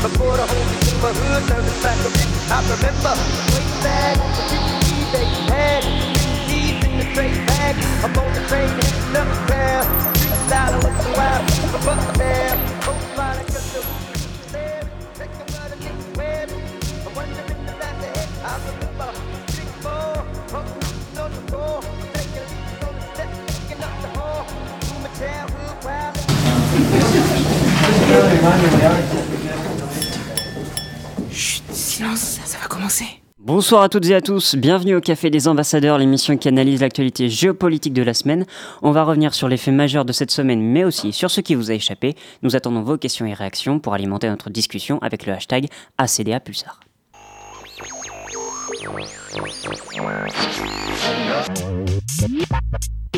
Before the whole neighborhood learned the fact of it, I remember way back when you they had deep in the straight bag. I'm on the train, heading up the pair. I I of custom. I remember the floor, taking leaps on steps, up the. Really reminded silence, ça va commencer. Bonsoir à toutes et à tous, bienvenue au Café des Ambassadeurs, l'émission qui analyse l'actualité géopolitique de la semaine. On va revenir sur les faits majeurs de cette semaine, mais aussi sur ce qui vous a échappé. Nous attendons vos questions et réactions pour alimenter notre discussion avec le hashtag ACDA Pulsar.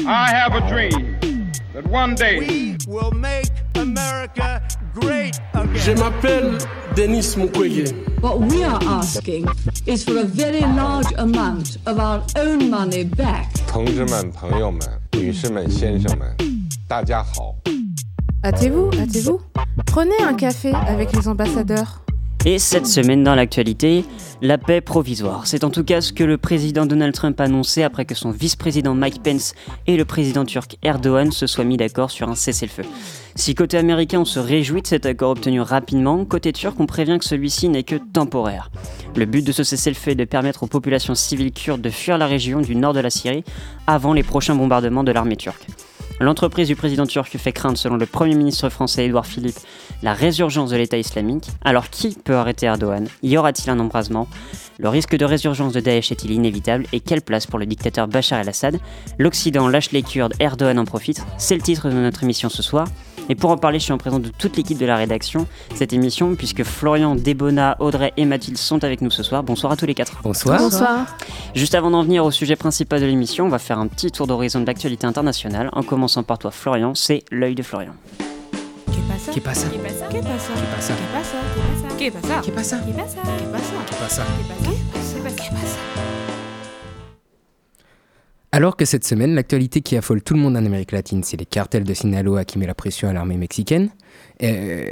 I have a dream that one day We will make America great again. Je m'appelle Denis Mukwege. What we are asking is for a very large amount of our own money back. 同志们、朋友们、女士们、先生们，大家好。 Hâtez-vous, hâtez-vous. Prenez un café avec les ambassadeurs. Et cette semaine dans l'actualité, la paix provisoire. C'est en tout cas ce que le président Donald Trump a annoncé après que son vice-président Mike Pence et le président turc Erdogan se soient mis d'accord sur un cessez-le-feu. Si côté américain on se réjouit de cet accord obtenu rapidement, côté turc on prévient que celui-ci n'est que temporaire. Le but de ce cessez-le-feu est de permettre aux populations civiles kurdes de fuir la région du nord de la Syrie avant les prochains bombardements de l'armée turque. L'entreprise du président turc fait craindre, selon le Premier ministre français Édouard Philippe, la résurgence de l'État islamique. Alors qui peut arrêter Erdogan? Y aura-t-il un embrasement? Le risque de résurgence de Daesh est-il inévitable? Et quelle place pour le dictateur Bachar el-Assad? L'Occident lâche les Kurdes, Erdogan en profite. C'est le titre de notre émission ce soir. Et pour en parler, je suis en présence de toute l'équipe de la rédaction, cette émission, puisque Florian, Débona, Audrey et Mathilde sont avec nous ce soir. Bonsoir à tous les quatre. Bonsoir. Bonsoir. Juste avant d'en venir au sujet principal de l'émission, on va faire un petit tour d'horizon de l'actualité internationale, en commençant par toi Florian, c'est l'œil de Florian. Qui qui qui qui qui qui alors que cette semaine, l'actualité qui affole tout le monde en Amérique latine, c'est les cartels de Sinaloa qui mettent la pression à l'armée mexicaine, euh,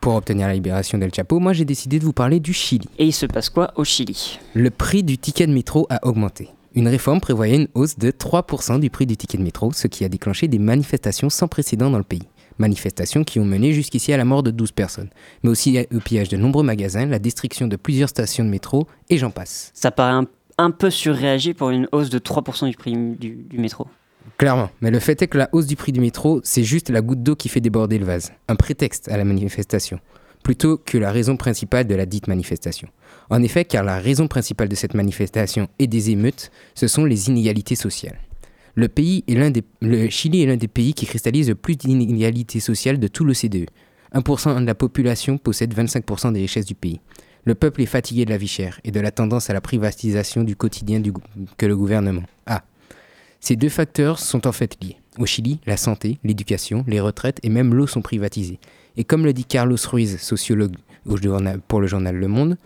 pour obtenir la libération d'El Chapo, moi j'ai décidé de vous parler du Chili. Et il se passe quoi au Chili? Le prix du ticket de métro a augmenté. Une réforme prévoyait une hausse de 3% du prix du ticket de métro, ce qui a déclenché des manifestations sans précédent dans le pays. Manifestations qui ont mené jusqu'ici à la mort de 12 personnes, mais aussi au pillage de nombreux magasins, la destruction de plusieurs stations de métro, et j'en passe. Ça paraît un, un peu surréagi pour une hausse de 3% du prix du, métro. Clairement, mais le fait est que la hausse du prix du métro, c'est juste la goutte d'eau qui fait déborder le vase, un prétexte à la manifestation, plutôt que la raison principale de la dite manifestation. En effet, car la raison principale de cette manifestation et des émeutes, ce sont les inégalités sociales. Le, pays est l'un des, le Chili est l'un des pays qui cristallise le plus d'inégalités sociales de tout l'OCDE. 1% de la population possède 25% des richesses du pays. Le peuple est fatigué de la vie chère et de la tendance à la privatisation du quotidien que le gouvernement a. Ces deux facteurs sont en fait liés. Au Chili, la santé, l'éducation, les retraites et même l'eau sont privatisés. Et comme le dit Carlos Ruiz, sociologue pour le journal Le Monde,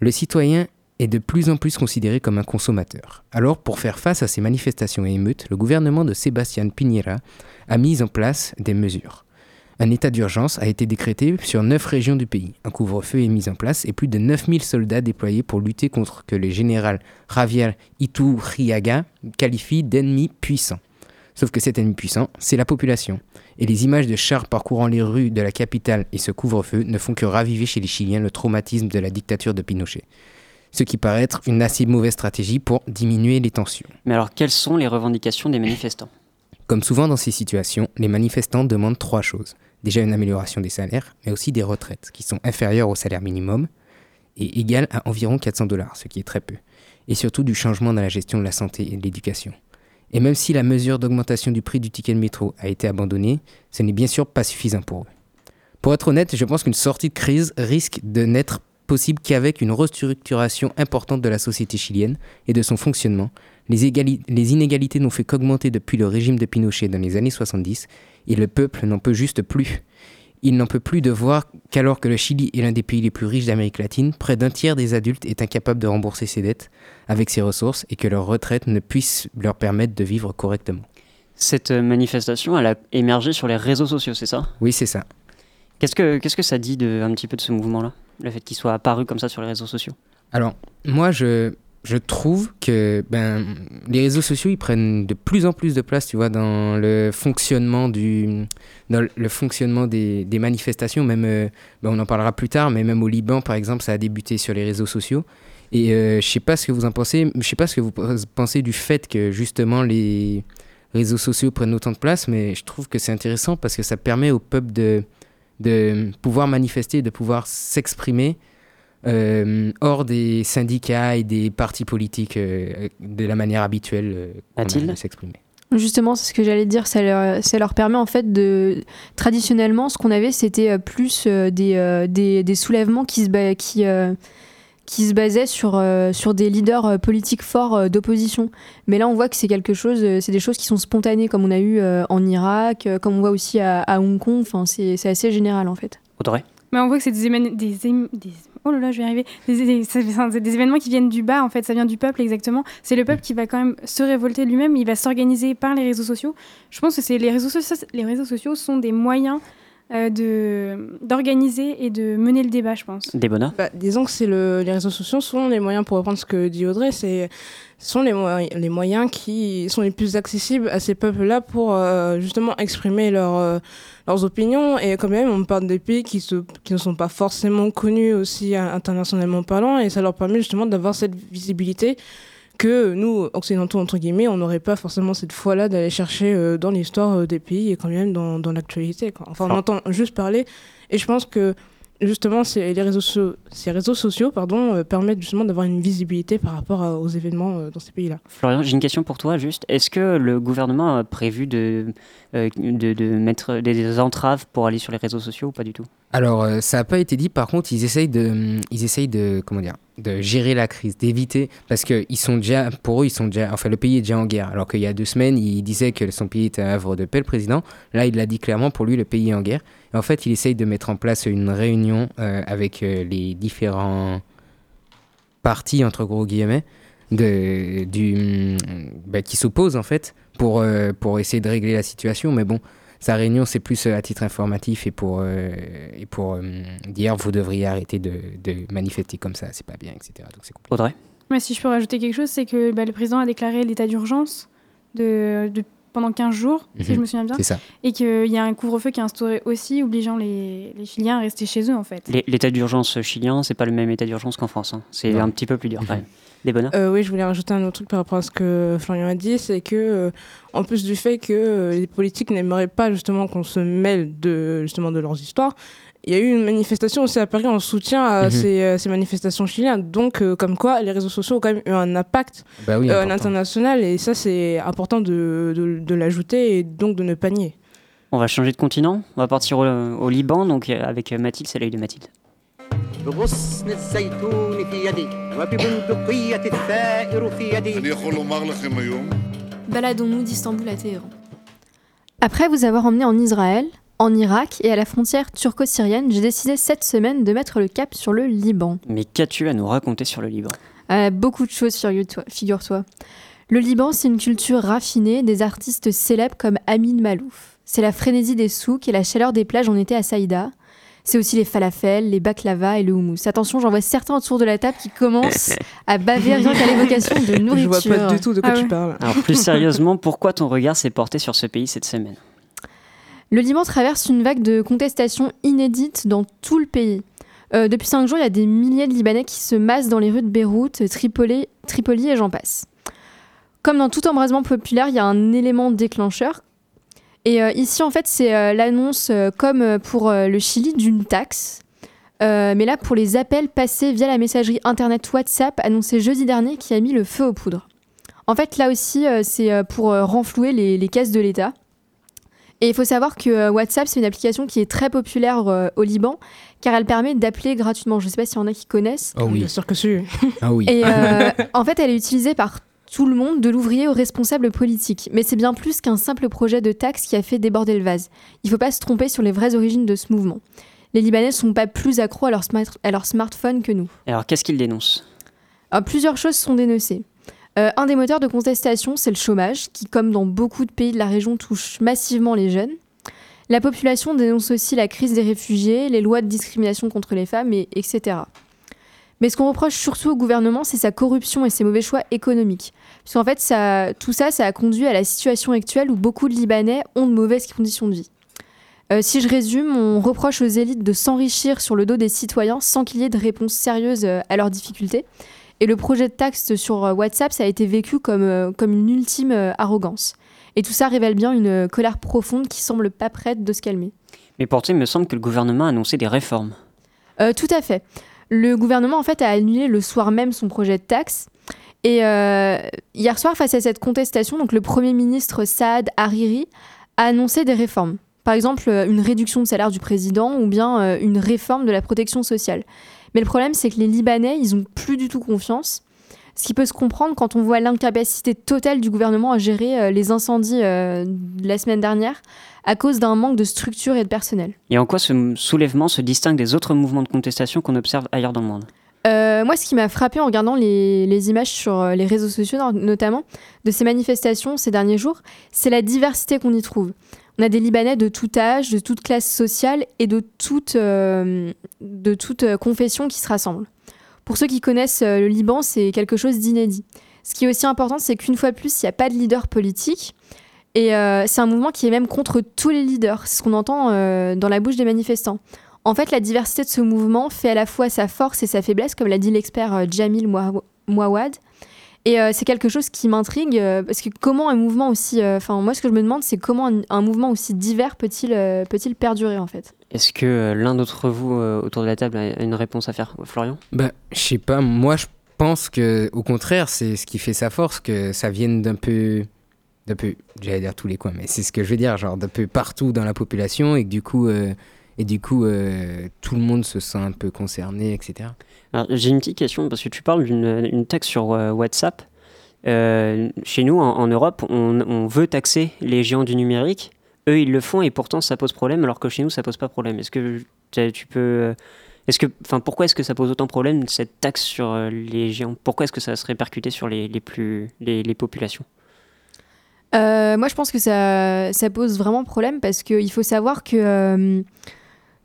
le citoyen est de plus en plus considéré comme un consommateur. Alors, pour faire face à ces manifestations et émeutes, le gouvernement de Sébastien Piñera a mis en place des mesures. Un état d'urgence a été décrété sur neuf régions du pays. Un couvre-feu est mis en place et plus de 9000 soldats déployés pour lutter contre que le général Javier Iturriaga qualifie d'ennemi puissant. Sauf que cet ennemi puissant, c'est la population. Et les images de chars parcourant les rues de la capitale et ce couvre-feu ne font que raviver chez les Chiliens le traumatisme de la dictature de Pinochet. Ce qui paraît être une assez mauvaise stratégie pour diminuer les tensions. Mais alors, quelles sont les revendications des manifestants? Comme souvent dans ces situations, les manifestants demandent trois choses. Déjà une amélioration des salaires, mais aussi des retraites, qui sont inférieures au salaire minimum et égales à environ 400 dollars, ce qui est très peu. Et surtout du changement dans la gestion de la santé et de l'éducation. Et même si la mesure d'augmentation du prix du ticket de métro a été abandonnée, ce n'est bien sûr pas suffisant pour eux. Pour être honnête, je pense qu'une sortie de crise risque de n'être possible qu'avec une restructuration importante de la société chilienne et de son fonctionnement. Les, égali- les inégalités n'ont fait qu'augmenter depuis le régime de Pinochet dans les années 70 et le peuple n'en peut juste plus. Il n'en peut plus de voir qu'alors que le Chili est l'un des pays les plus riches d'Amérique latine, près d'un tiers des adultes est incapable de rembourser ses dettes avec ses ressources et que leur retraite ne puisse leur permettre de vivre correctement. Cette euh, manifestation, elle a émergé sur les réseaux sociaux, c'est ça? Oui, c'est ça. Qu'est-ce que, qu'est-ce que ça dit de, un petit peu de ce mouvement-là? Le fait qu'il soit apparu comme ça sur les réseaux sociaux? Alors, moi, je, je trouve que ben, les réseaux sociaux, ils prennent de plus en plus de place, tu vois, dans le fonctionnement, du, dans le fonctionnement des, des manifestations. Même, euh, ben, on en parlera plus tard, mais même au Liban, par exemple, ça a débuté sur les réseaux sociaux. Et euh, je sais pas ce que vous en pensez, je sais pas ce que vous pensez du fait que justement les réseaux sociaux prennent autant de place, mais je trouve que c'est intéressant parce que ça permet au peuple de, de pouvoir manifester, de pouvoir s'exprimer euh, hors des syndicats et des partis politiques euh, de la manière habituelle euh, de s'exprimer. Justement, c'est ce que j'allais dire. Ça leur, ça leur permet en fait de. Traditionnellement, ce qu'on avait, c'était euh, plus des, des, des soulèvements qui se, ba- qui, qui se basaient sur, sur des leaders politiques forts d'opposition. Mais là, on voit que c'est quelque chose. c'est des choses qui sont spontanées, comme on a eu en Irak, comme on voit aussi à, à Hong Kong. Enfin, c'est assez général en fait. Audrey? Mais on voit que c'est des, des, des- oh là là, je vais arriver. Des, des- événements qui viennent du bas, en fait, ça vient du peuple exactement. C'est le peuple qui va quand même se révolter lui-même, il va s'organiser par les réseaux sociaux. Je pense que c'est les réseaux sociaux, les réseaux sociaux sont des moyens de d'organiser et de mener le débat, je pense. Des bonheurs Bah, disons que c'est le, les réseaux sociaux sont les moyens, pour reprendre ce que dit Audrey, c'est ce sont les, moyens- les moyens qui sont les plus accessibles à ces peuples-là pour euh, justement exprimer leur, euh, leurs opinions. Et quand même, on parle des pays qui, se, qui ne sont pas forcément connus aussi euh, internationalement parlant, et ça leur permet justement d'avoir cette visibilité que nous, occidentaux, entre guillemets, on n'aurait pas forcément cette foi-là d'aller chercher euh, dans l'histoire euh, des pays et quand même dans, dans l'actualité. Enfin, on entend juste parler, et je pense que justement, ces, les réseaux, so- ces réseaux sociaux pardon, euh, permettent justement d'avoir une visibilité par rapport à- aux événements euh, dans ces pays-là. Florian, j'ai une question pour toi juste. Est-ce que le gouvernement a prévu de, euh, de, de mettre des, entraves pour aller sur les réseaux sociaux ou pas du tout? Alors, euh, ça n'a pas été dit. Par contre, ils essayent de, ils essayent de, comment dire, de gérer la crise, d'éviter, parce que ils sont déjà, pour eux, ils sont déjà, enfin, le pays est déjà en guerre. Alors qu'il y a deux semaines, il disait que son pays était un havre de paix, le président. Là, il l'a dit clairement. Pour lui, le pays est en guerre. Et en fait, il essaye de mettre en place une réunion euh, avec euh, les différents partis entre gros guillemets de, du, bah, qui s'opposent en fait pour, euh, pour essayer de régler la situation. Mais bon, sa réunion, c'est plus à titre informatif et pour, euh, et pour euh, dire vous devriez arrêter de, de manifester comme ça, c'est pas bien, etc. Donc c'est compliqué. Audrey? Mais si je peux rajouter quelque chose, c'est que bah, le président a déclaré l'état d'urgence de, de- pendant 15 jours, si Mhm. je me souviens bien. C'est ça. Et qu'il y a un couvre-feu qui est instauré aussi, obligeant les, les Chiliens à rester chez eux, en fait. L'état d'urgence chilien, c'est pas le même état d'urgence qu'en France. hein. C'est un petit peu plus dur quand même. Des bonheurs Euh, oui, je voulais rajouter un autre truc par rapport à ce que Florian a dit, c'est que, euh, en plus du fait que euh, les politiques n'aimeraient pas justement qu'on se mêle de, justement de leurs histoires, il y a eu une manifestation aussi à Paris en soutien à Mhm. ces, euh, ces manifestations chiliennes. Donc, euh, comme quoi, les réseaux sociaux ont quand même eu un impact Bah oui, euh, à important. l'international, et ça, c'est important de, de, de l'ajouter et donc de ne pas nier. On va changer de continent. On va partir au, au Liban, donc euh, avec Mathilde, c'est l'œil de Mathilde. بغصن الزيتون في يدي وببندقية الثائر في يدي Baladons-nous d'Istanbul à Téhéran. Après vous avoir emmené en Israël, en Irak et à la frontière turco-syrienne, j'ai décidé cette semaine de mettre le cap sur le Liban. Mais qu'as-tu à nous raconter sur le Liban? Euh, beaucoup de choses, figure-toi- figure-toi. Le Liban, c'est une culture raffinée, des artistes célèbres comme Amin Malouf. C'est la frénésie des souks et la chaleur des plages en été à Saïda. C'est aussi les falafels, les baklava et le houmous. Attention, j'en vois certains autour de la table qui commencent à baver rien qu'à l'évocation de nourriture. Je vois pas du tout de quoi Ah tu parles. Alors plus sérieusement, pourquoi ton regard s'est porté sur ce pays cette semaine? Le Liban traverse une vague de contestation inédite dans tout le pays. Euh, depuis cinq jours, il y a des milliers de Libanais qui se massent dans les rues de Beyrouth, Tripoli, et j'en passe. Comme dans tout embrasement populaire, il y a un élément déclencheur. Et euh, ici, en fait, c'est euh, l'annonce, comme pour le Chili, d'une taxe. Mais là, pour les appels passés via la messagerie internet WhatsApp annoncée jeudi dernier qui a mis le feu aux poudres. En fait, là aussi, c'est pour renflouer les caisses de l'État. Et il faut savoir que euh, WhatsApp, c'est une application qui est très populaire euh, au Liban, car elle permet d'appeler gratuitement. Je ne sais pas s'il y en a qui connaissent. Oh oui. Bien sûr que si. Ah oui. Et euh, en fait, elle est utilisée par tout le monde, de l'ouvrier aux responsables politiques. Mais c'est bien plus qu'un simple projet de taxe qui a fait déborder le vase. Il ne faut pas se tromper sur les vraies origines de ce mouvement. Les Libanais ne sont pas plus accros à leur, smart- à leur smartphone que nous. Alors, qu'est-ce qu'il dénonce Alors, plusieurs choses sont dénoncées. Euh, un des moteurs de contestation, c'est le chômage, qui, comme dans beaucoup de pays de la région, touche massivement les jeunes. La population dénonce aussi la crise des réfugiés, les lois de discrimination contre les femmes, et, etc. Mais ce qu'on reproche surtout au gouvernement, c'est sa corruption et ses mauvais choix économiques. Parce qu'en fait, tout ça, ça a conduit à la situation actuelle où beaucoup de Libanais ont de mauvaises conditions de vie. Euh, si je résume, on reproche aux élites de s'enrichir sur le dos des citoyens sans qu'il y ait de réponse sérieuse euh, à leurs difficultés. Et le projet de taxe sur euh, WhatsApp, ça a été vécu comme, euh, comme une ultime euh, arrogance. Et tout ça révèle bien une colère profonde qui semble pas prête de se calmer. Mais pourtant, il me semble que le gouvernement a annoncé des réformes. Euh, tout à fait. Le gouvernement, en fait, a annulé le soir même son projet de taxe. Et euh, hier soir, face à cette contestation, donc le Premier ministre Saad Hariri a annoncé des réformes. Par exemple, une réduction de salaire du président ou bien une réforme de la protection sociale. Mais le problème, c'est que les Libanais, ils ont plus du tout confiance. Ce qui peut se comprendre quand on voit l'incapacité totale du gouvernement à gérer euh, les incendies euh, de la semaine dernière à cause d'un manque de structure et de personnel. Et en quoi ce soulèvement se distingue des autres mouvements de contestation qu'on observe ailleurs dans le monde? Euh, moi, ce qui m'a frappé en regardant les, les images sur les réseaux sociaux, no- notamment, de ces manifestations ces derniers jours, c'est la diversité qu'on y trouve. On a des Libanais de tout âge, de toute classe sociale et de toute, euh, de toute euh, confession qui se rassemblent. Pour ceux qui connaissent euh, le Liban, c'est quelque chose d'inédit. Ce qui est aussi important, c'est qu'une fois de plus, il n'y a pas de leader politique. Et euh, c'est un mouvement qui est même contre tous les leaders. C'est ce qu'on entend dans la bouche des manifestants. En fait, la diversité de ce mouvement fait à la fois sa force et sa faiblesse, comme l'a dit l'expert Jamil Mouaw- Mouawad. Et euh, c'est quelque chose qui m'intrigue, euh, parce que comment un mouvement aussi... euh, Enfin, moi, ce que je me demande, c'est comment un, un mouvement aussi divers peut-il euh, peut-il perdurer, en fait? Est-ce que euh, l'un d'entre vous euh, autour de la table a une réponse à faire? Florian? Bah, je sais pas, moi je pense que au contraire, c'est ce qui fait sa force, que ça vienne d'un peu, d'un peu, j'allais dire tous les coins, mais c'est ce que je veux dire, genre d'un peu partout dans la population et que du coup, euh, et du coup, euh, tout le monde se sent un peu concerné, etc. J'ai une petite question parce que tu parles d'une une taxe sur euh, WhatsApp. Euh, chez nous, en, Europe, on, veut taxer les géants du numérique. Eux, ils le font et pourtant ça pose problème, alors que chez nous, ça pose pas problème. Est-ce que tu peux. euh, Est-ce que, enfin, pourquoi est-ce que ça pose autant de problème cette taxe sur les géants? Pourquoi est-ce que ça se répercuter sur les, plus les, populations? Moi, je pense que ça, pose vraiment problème parce qu'il faut savoir que,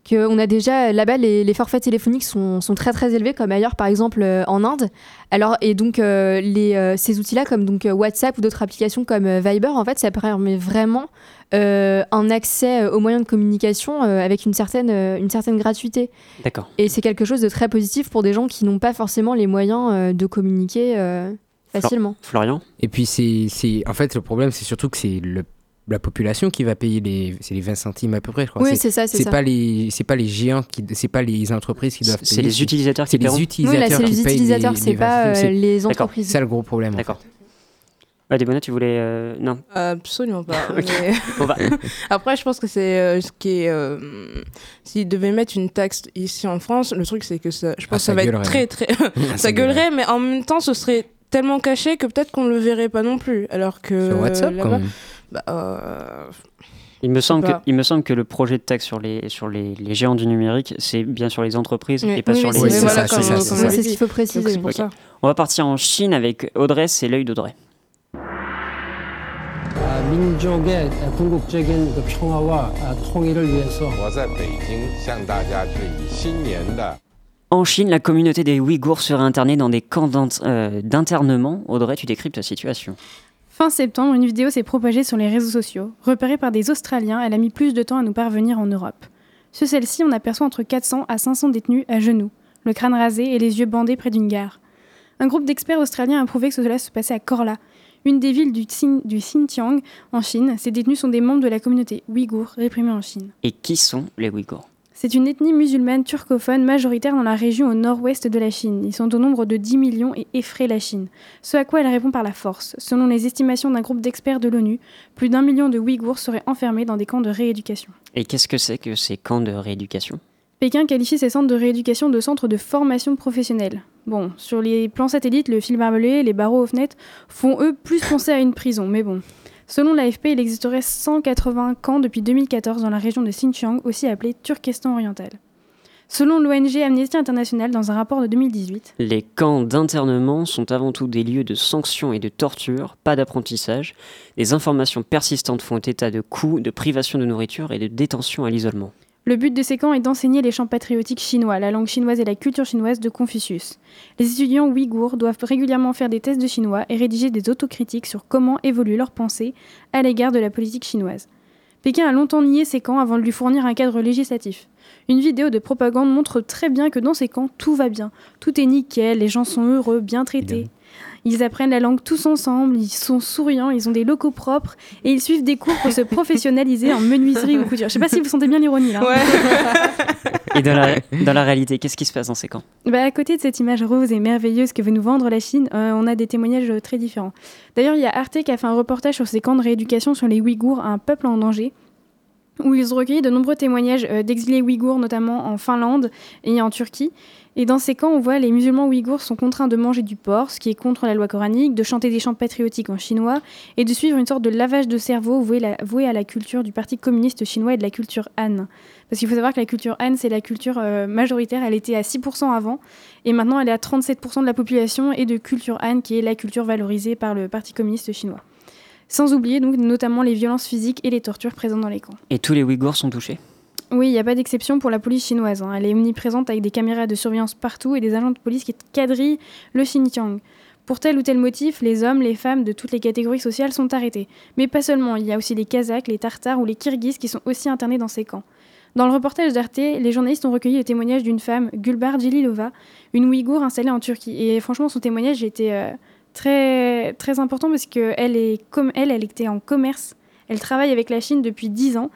que on a déjà là-bas les, les forfaits téléphoniques sont, sont très très élevés comme ailleurs, par exemple euh, en Inde. Alors et donc euh, les, euh, ces outils-là comme donc WhatsApp ou d'autres applications comme euh, Viber, en fait, ça permet vraiment euh, un accès aux moyens de communication euh, avec une certaine euh, une certaine gratuité. D'accord. Et c'est quelque chose de très positif pour des gens qui n'ont pas forcément les moyens euh, de communiquer euh, facilement. Florian? Et puis c'est, c'est, en fait, le problème, c'est surtout que c'est le la population qui va payer les, c'est les 20 centimes à peu près, je crois. Oui, c'est ça, c'est ça. pas les, c'est pas les géants qui, c'est pas les entreprises qui doivent payer. C'est les utilisateurs qui c'est les paieront Oui, utilisateurs là, c'est qui les payent utilisateurs, c'est les 20 pas euh, les entreprises. C'est ça le gros problème. en D'accord. Ouais, Débona, tu voulais. euh, Non. Absolument pas. Mais- va- Après, je pense que c'est euh, ce qui est. euh, S'ils devaient mettre une taxe ici en France, le truc c'est que ça, je pense Ah, que ça, ça va gueulerait. être très très. Ça ça gueulerait, mais en même temps, ce serait tellement caché que peut-être qu'on le verrait pas non plus. Alors que. Sur WhatsApp, quand même il me, semble que, le projet de taxe sur les, géants du numérique, c'est bien sur les entreprises et pas sur oui, les... C'est voilà, ce qu'il faut préciser. Pour ça. On va partir en Chine avec Audrey, c'est l'œil d'Audrey. En Chine, la communauté des Ouïghours sera internée dans des camps euh, d'internement. Audrey, tu décryptes la situation. Fin septembre, une vidéo s'est propagée sur les réseaux sociaux. Repérée par des Australiens, elle a mis plus de temps à nous parvenir en Europe. Sur celle-ci, on aperçoit entre 400 à 500 détenus à genoux, le crâne rasé et les yeux bandés près d'une gare. Un groupe d'experts australiens a prouvé que cela se passait à Korla, une des villes du, du Xinjiang en Chine. Ces détenus sont des membres de la communauté ouïghour réprimée en Chine. Et qui sont les Ouïghours? C'est une ethnie musulmane turcophone majoritaire dans la région au nord-ouest de la Chine. Ils sont au nombre de 10 millions et effraient la Chine. Ce à quoi elle répond par la force. Selon les estimations d'un groupe d'experts de l'ONU, plus d'un million de Ouïghours seraient enfermés dans des camps de rééducation. Et qu'est-ce que c'est que ces camps de rééducation? Pékin qualifie ces centres de rééducation de centres de formation professionnelle. Bon, sur les plans satellites, le fil barbelé, les barreaux aux fenêtres font eux plus penser à une prison, mais bon. Selon l'AFP, il existerait 180 camps depuis 2014 dans la région de Xinjiang, aussi appelée Turkestan oriental. Selon l'ONG Amnesty International, dans un rapport de 2018, Les camps d'internement sont avant tout des lieux de sanctions et de torture, pas d'apprentissage. Des informations persistantes font état de coups, de privation de nourriture et de détention à l'isolement. Le but de ces camps est d'enseigner les chants patriotiques chinois, la langue chinoise et la culture chinoise de Confucius. Les étudiants ouïghours doivent régulièrement faire des tests de chinois et rédiger des autocritiques sur comment évolue leur pensée à l'égard de la politique chinoise. Pékin a longtemps nié ces camps avant de lui fournir un cadre législatif. Une vidéo de propagande montre très bien que dans ces camps, tout va bien. Tout est nickel, les gens sont heureux, bien traités. Ils apprennent la langue tous ensemble, ils sont souriants, ils ont des locaux propres et ils suivent des cours pour se professionnaliser en menuiserie ou couture. Je sais pas si vous sentez bien l'ironie là. Et dans la, dans la réalité, qu'est-ce qui se passe dans ces camps? Bah, à côté de cette image rose et merveilleuse que veut nous vendre la Chine, euh, on a des témoignages euh, très différents. D'ailleurs, il y a Arte qui a fait un reportage sur ces camps de rééducation sur les Ouïghours, un peuple en danger, où ils ont recueilli de nombreux témoignages euh, d'exilés ouïghours, notamment en Finlande et en Turquie. Et dans ces camps, on voit les musulmans ouïghours sont contraints de manger du porc, ce qui est contre la loi coranique, de chanter des chants patriotiques en chinois et de suivre une sorte de lavage de cerveau voué, à la culture du Parti communiste chinois et de la culture Han. Parce qu'il faut savoir que la culture Han, c'est la culture euh, majoritaire. Elle était à 6% avant et maintenant elle est à 37% de la population et de culture Han, qui est la culture valorisée par le Parti communiste chinois. Sans oublier donc notamment les violences physiques et les tortures présentes dans les camps. Et tous les Ouïghours sont touchés? Oui, il n'y a pas d'exception pour la police chinoise. hein. Elle est omniprésente avec des caméras de surveillance partout et des agents de police qui quadrillent le Xinjiang. Pour tel ou tel motif, les hommes, les femmes de toutes les catégories sociales sont arrêtés. Mais pas seulement, il y a aussi les Kazakhs, les Tartares ou les Kirghizes qui sont aussi internés dans ces camps. Dans le reportage d'Arte, les journalistes ont recueilli le témoignage d'une femme, Gulbar Djililova, une Ouïghour installée en Turquie. Et franchement, son témoignage était euh, très, très important parce qu'elle est elle, elle était en commerce. Elle travaille avec la Chine depuis 10 ans.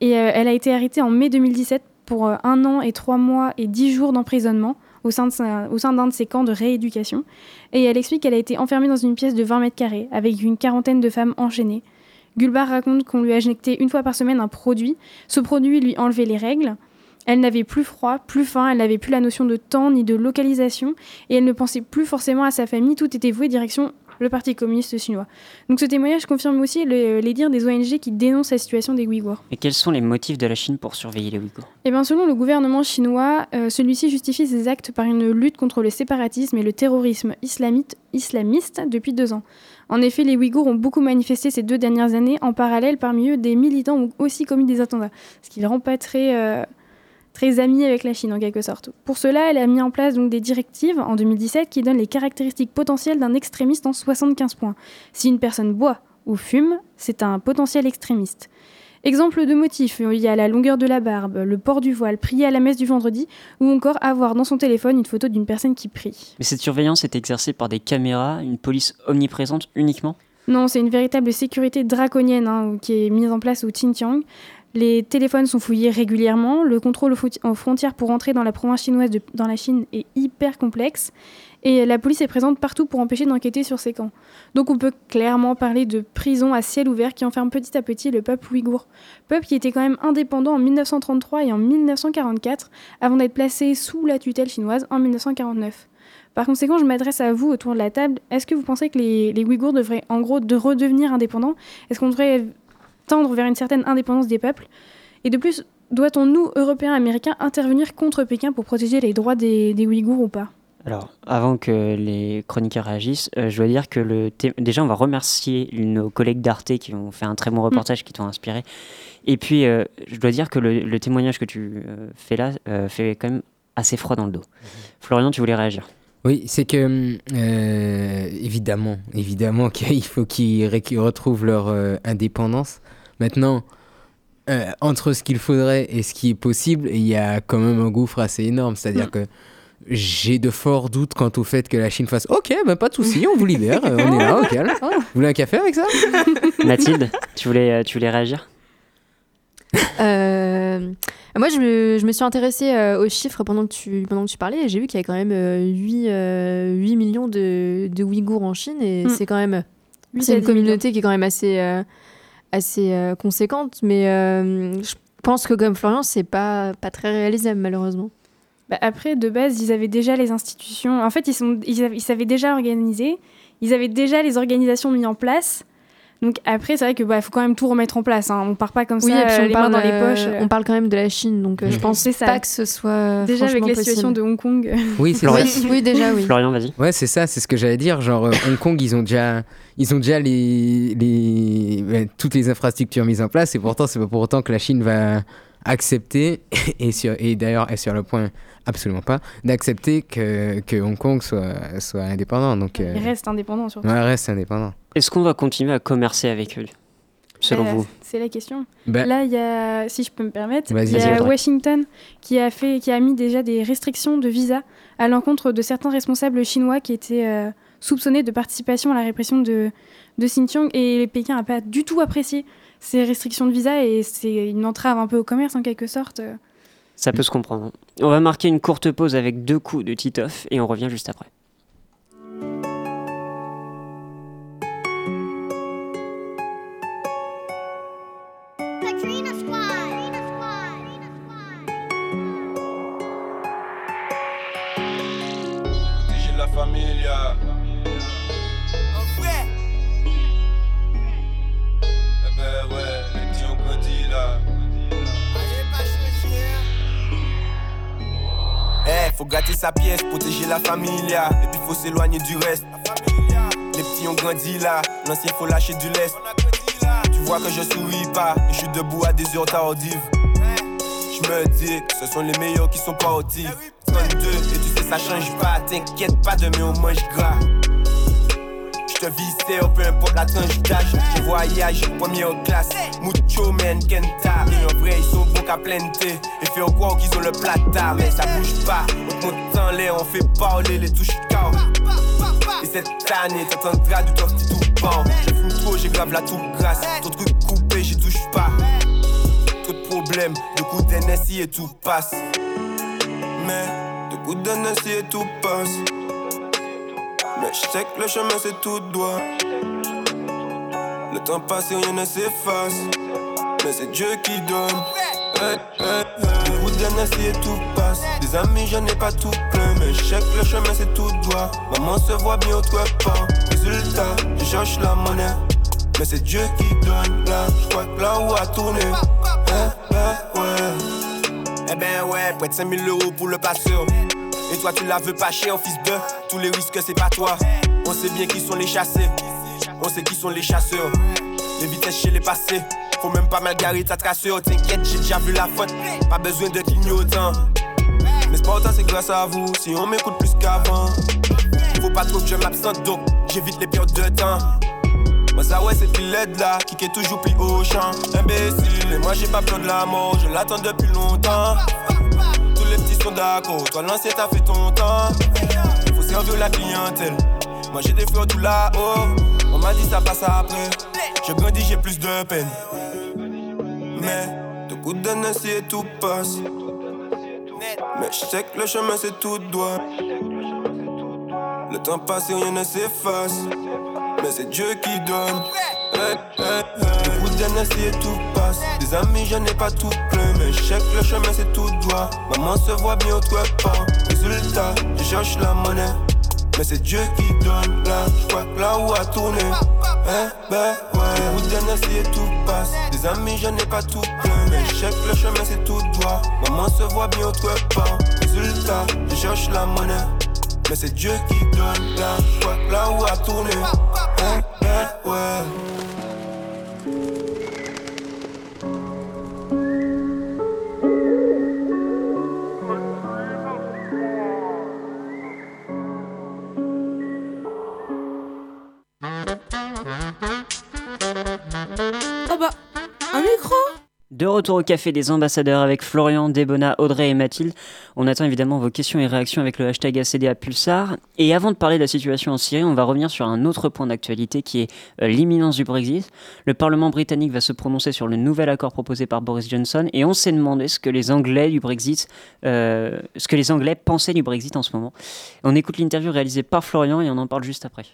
Et euh, elle a été arrêtée en mai 2017 pour euh, un an et trois mois et dix jours d'emprisonnement au sein au sein d'un de ses camps de rééducation. Et elle explique qu'elle a été enfermée dans une pièce de 20 mètres carrés avec une quarantaine de femmes enchaînées. Gulbar raconte qu'on lui a injecté une fois par semaine un produit. Ce produit lui enlevait les règles. Elle n'avait plus froid, plus faim, elle n'avait plus la notion de temps ni de localisation et elle ne pensait plus forcément à sa famille. Tout était voué direction le Parti communiste chinois. Donc ce témoignage confirme aussi le- les dires des ONG qui dénoncent la situation des Ouïghours. Et quels sont les motifs de la Chine pour surveiller les Ouïghours? Eh bien, selon le gouvernement chinois, euh, celui-ci justifie ses actes par une lutte contre le séparatisme et le terrorisme islamite, islamiste depuis deux ans. En effet, les Ouïghours ont beaucoup manifesté ces deux dernières années. En parallèle, parmi eux, des militants ont aussi commis des attentats, ce qui les rend pas très, euh, très amis avec la Chine en quelque sorte. Pour cela, elle a mis en place donc des directives en 2017 qui donnent les caractéristiques potentielles d'un extrémiste en 75 points. Si une personne boit ou fume, c'est un potentiel extrémiste. Exemple de motifs, il y a la longueur de la barbe, le port du voile, prier à la messe du vendredi, ou encore avoir dans son téléphone une photo d'une personne qui prie. Mais cette surveillance est exercée par des caméras, une police omniprésente uniquement? Non, c'est une véritable sécurité draconienne hein, qui est mise en place au Xinjiang. Les téléphones sont fouillés régulièrement. Le contrôle aux fronti- aux frontières pour entrer dans la province chinoise dans la Chine est hyper complexe. Et la police est présente partout pour empêcher d'enquêter sur ces camps. Donc on peut clairement parler de prison à ciel ouvert qui enferme petit à petit le peuple ouïghour. Peuple qui était quand même indépendant en 1933 et en 1944 avant d'être placé sous la tutelle chinoise en 1949. Par conséquent, je m'adresse à vous autour de la table. Est-ce que vous pensez que les, Ouïghours devraient en gros de redevenir indépendants? Est-ce qu'on devrait tendre vers une certaine indépendance des peuples Et de plus, doit-on, nous, Européens, Américains, intervenir contre Pékin pour protéger les droits des, des Ouïghours ou pas? Alors, avant que les chroniqueurs réagissent, euh, je dois dire que le déjà, on va remercier nos collègues d'Arte qui ont fait un très bon reportage, qui t'ont inspiré. Et puis, euh, je dois dire que le, le témoignage que tu euh, fais là euh, fait quand même assez froid dans le dos. Florian, tu voulais réagir? Oui, c'est que, euh, évidemment, évidemment qu'il faut qu'ils retrouvent leur euh, indépendance. Maintenant, euh, entre ce qu'il faudrait et ce qui est possible, il y a quand même un gouffre assez énorme. C'est-à-dire que j'ai de forts doutes quant au fait que la Chine fasse Ok, ben pas de souci, on vous libère, euh, on est là, au calme. Vous voulez un café avec ça? Mathilde, tu voulais, euh, tu voulais réagir? Euh, moi, je me, je me suis intéressée euh, aux chiffres pendant que tu, pendant que tu parlais et j'ai vu qu'il y a quand même euh, 8, euh, 8 millions de, de Ouïghours en Chine et Mm. c'est quand même c'est une communauté qui est quand même assez, euh, assez euh, conséquente. Mais euh, je pense que comme Florian, c'est pas, pas très réalisable malheureusement. Bah, après, de base, ils avaient déjà les institutions. En fait, ils, sont, ils, ils savaient déjà organiser. Ils avaient déjà les organisations mises en place. Donc après, c'est vrai que bah, faut quand même tout remettre en place. Hein. On part pas comme Oui, ça, et puis euh, on les parle, mains dans les euh, poches. on parle quand même de la Chine, donc euh, je pense ça. pas que ce soit Déjà avec la situation possible. de Hong Kong. Oui, c'est Florian. Oui, déjà, oui. Florian, vas-y. Ouais, c'est ça, c'est ce que j'allais dire. Genre, euh, Hong Kong, ils ont déjà, ils ont déjà les, les, toutes les infrastructures mises en place, et pourtant, c'est pas pour autant que la Chine va accepter, et, sur, et d'ailleurs, est sur le point, absolument pas, d'accepter que, que Hong Kong soit, soit indépendant. Donc, euh, Ils restent indépendants surtout. ouais, reste indépendant. Est-ce qu'on va continuer à commercer avec eux, selon Euh, vous C'est la question. Bah- Là, il y a, si je peux me permettre, il y a. Washington qui a, fait, qui a mis déjà des restrictions de visa à l'encontre de certains responsables chinois qui étaient euh, soupçonnés de participation à la répression de, de Xinjiang. Et Pékin n'a pas du tout apprécié ces restrictions de visa et c'est une entrave un peu au commerce en quelque sorte. Ça peut se comprendre. On va marquer une courte pause avec deux coups de Titoff et on revient juste après. Faut gâter sa pièce, protéger la familia. Et puis faut s'éloigner du reste. Les petits ont grandi là, l'ancien faut lâcher du lest. Tu vois que je souris pas, et je suis debout à des heures tardives. Je me dis que ce sont les meilleurs qui sont partis. 32, et tu sais, ça change pas. T'inquiète pas, demain on mange gras. Je viscère, peu importe la tranche d'âge. Je voyage, première classe. Mucho men, Kenta. Et en vrai, ils sont bons qu'à plein thé. Et faire croire qu'ils ont le plata, mais ça bouge pas. On te monte en l'air, on fait parler les touches. Et cette année, t'entendras du torti tout pan. Je fume trop, j'ai grave la tout grasse. Ton truc coupé, j'y touche pas. Trop de problèmes, de coups d'NSI et tout passe. Mais de coups d'NSI et tout passe. Mais je sais que le chemin c'est tout droit. Le temps passe et rien ne s'efface. Mais c'est Dieu qui donne. Hey, hey, hey. Et tout passe. Des amis, j'en ai pas tout plein. Mais je sais que le chemin c'est tout droit. Maman se voit bien autre part. Résultat, je cherche la monnaie. Mais c'est Dieu qui donne là. Je crois que là où a tourné. Eh, eh, ouais. Eh ben ouais, près de 5000 euros pour le passeur. Et toi tu la veux pas cher, fils de Tous les risques c'est pas toi. On sait bien qui sont les chassés On sait qui sont les chasseurs. Les vitesses chez les passés. Faut même pas mal garer ta traceur. T'inquiète j'ai déjà vu la faute. Pas besoin de clignotant Mais c'est pas autant c'est grâce à vous. Si on m'écoute plus qu'avant. Faut pas trop que je m'absente donc J'évite les pertes de temps. Moi ça ouais c'est filet là qui est toujours plus au champ. Imbécile. Et moi j'ai pas peur de la mort. Je l'attends depuis longtemps petits sont d'accord. Toi, l'ancien, t'as fait ton temps. Faut servir la clientèle. Moi, j'ai des fleurs tout là-haut. On m'a dit ça passe après. Je grandis, j'ai plus de peine. Mais, de coups d'NSI et tout passe. Mais je sais que le chemin, c'est tout droit. Le temps passe et rien ne s'efface. Mais c'est Dieu qui donne. Coups d'NSI et tout passe. Des amis, j'en ai pas tout plein. Mais je le chemin, c'est tout droit. Maman se voit bien autre part. Résultat, je cherche la monnaie. Mais c'est Dieu qui donne là. Je crois que là où a tourné. Eh ben ouais. Tout passe. Des amis, j'en ai pas tout plein. Mais je le chemin, c'est tout droit. Maman se voit bien autre part. Résultat, je cherche la monnaie. Mais c'est Dieu qui donne crois que là où a tourné. Eh, eh. Retour au café des ambassadeurs avec Florian, Debona, Audrey et Mathilde. On attend évidemment vos questions et réactions avec le hashtag ACDA Pulsar. Et avant de parler de la situation en Syrie, on va revenir sur un autre point d'actualité qui est euh, l'imminence du Brexit. Le Parlement britannique va se prononcer sur le nouvel accord proposé par Boris Johnson et on s'est demandé ce que les Anglais du Brexit, euh, ce que les Anglais pensaient du Brexit en ce moment. On écoute l'interview réalisée par Florian et on en parle juste après.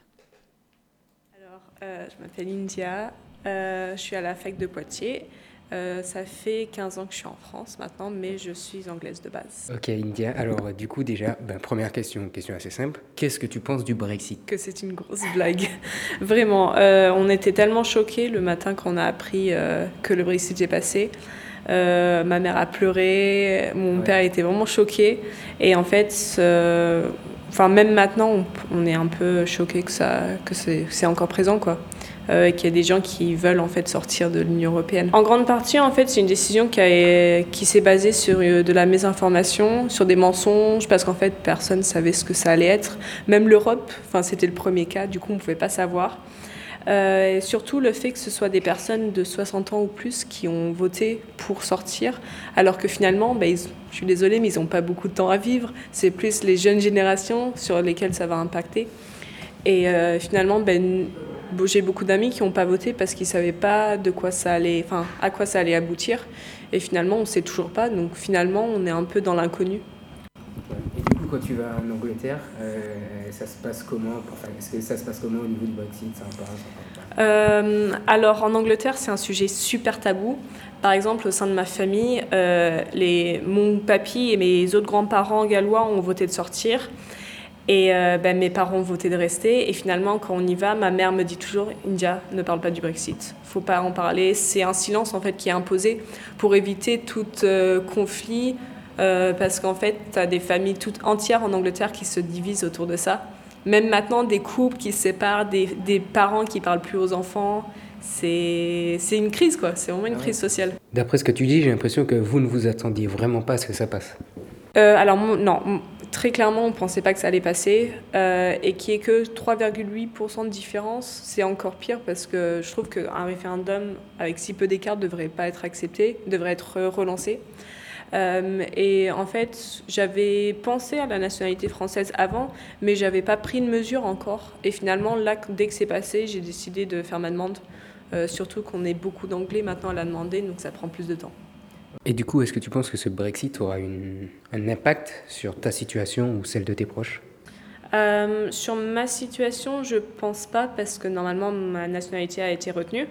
Alors, euh, je m'appelle India, je suis à la fac de Poitiers. Euh, ça fait 15 ans que je suis en France maintenant, mais je suis anglaise de base. Ok, India. Alors, euh, du coup, déjà, ben, première question, question assez simple. Qu'est-ce que tu penses du Brexit? Que c'est une grosse blague. Vraiment. Euh, on était tellement choqués le matin quand on a appris que le Brexit est passé. ma mère a pleuré, mon père était vraiment choqué. Et en fait, enfin, même maintenant, on, on, est un peu choqué que, ça, que c'est encore présent, quoi euh, qu'il y a des gens qui veulent en fait sortir de l'Union européenne. En grande partie, en fait, c'est une décision qui, qui s'est basée sur euh, de la mésinformation, sur des mensonges, parce qu'en fait, personne savait ce que ça allait être. Même l'Europe, c'était le premier cas, du coup, on pouvait pas savoir. Euh, surtout le fait que ce soit des personnes de 60 ans ou plus qui ont voté pour sortir, alors que finalement, ils, je suis désolée, mais ils n'ont pas beaucoup de temps à vivre. C'est plus les jeunes générations sur lesquelles ça va impacter. Et euh, finalement, ben, j'ai beaucoup d'amis qui n'ont pas voté parce qu'ils ne savaient pas de quoi ça allait, enfin, à quoi ça allait aboutir. Et finalement, on ne sait toujours pas. Donc finalement, on est un peu dans l'inconnu. Et du coup, quand tu vas en Angleterre, euh, ça se passe comment Est-ce que ça se passe comment au niveau du Brexit? Euh, Alors en Angleterre, c'est un sujet super tabou. Par exemple, au sein de ma famille, euh, les, mon papy et mes autres grands-parents gallois ont voté de sortir. Et euh, ben, mes parents ont voté de rester. Et finalement, quand on y va, ma mère me dit toujours India, ne parle pas du Brexit. faut pas en parler. C'est un silence en fait qui est imposé pour éviter tout euh, conflit. Euh, parce qu'en fait, tu as des familles toutes entières en Angleterre qui se divisent autour de ça. Même maintenant, des couples qui se séparent, des, des parents qui parlent plus aux enfants. C'est une crise, quoi. C'est vraiment une ah crise sociale. D'après ce que tu dis, j'ai l'impression que vous ne vous attendiez vraiment pas à ce que ça passe. alors, non très clairement, on ne pensait pas que ça allait passer. Euh, et qui est que 3,8% de différence, c'est encore pire parce que je trouve qu'un référendum avec si peu d'écart ne devrait pas être accepté, devrait être relancé. Euh, et en fait, j'avais pensé à la nationalité française avant, mais j'avais pas pris de mesure encore. Et finalement, là, dès que c'est passé, j'ai décidé de faire ma demande. Euh, surtout qu'on est beaucoup d'anglais maintenant à la demander, donc ça prend plus de temps. Et du coup, est-ce que tu penses que ce Brexit aura un impact sur ta situation ou celle de tes proches? Euh, Sur ma situation, je pense pas parce que normalement ma nationalité a été retenue.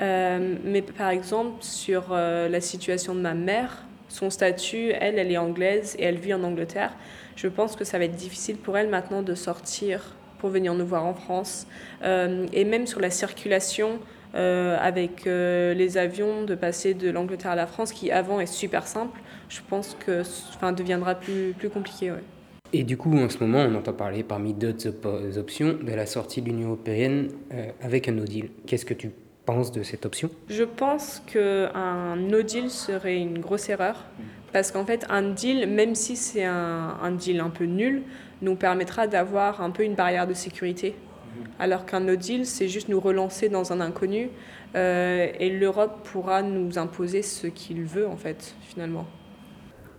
Euh, mais par exemple, sur euh, la situation de ma mère, son statut, elle, elle est anglaise et elle vit en Angleterre. Je pense que ça va être difficile pour elle maintenant de sortir pour venir nous voir en France. et même sur la circulation, euh, avec euh, les avions, de passer de l'Angleterre à la France, qui avant est super simple, je pense que enfin, deviendra plus, plus compliqué. Ouais. Et du coup, en ce moment, on entend parler parmi d'autres options de la sortie de l'Union européenne euh, avec un no deal. Qu'est-ce que tu penses de cette option? Je pense qu'un no deal serait une grosse erreur. Parce qu'en fait, un deal, même si c'est un, un deal un peu nul, nous permettra d'avoir un peu une barrière de sécurité alors qu'un no deal, c'est juste nous relancer dans un inconnu. Euh, et l'Europe pourra nous imposer ce qu'il veut, en fait, finalement.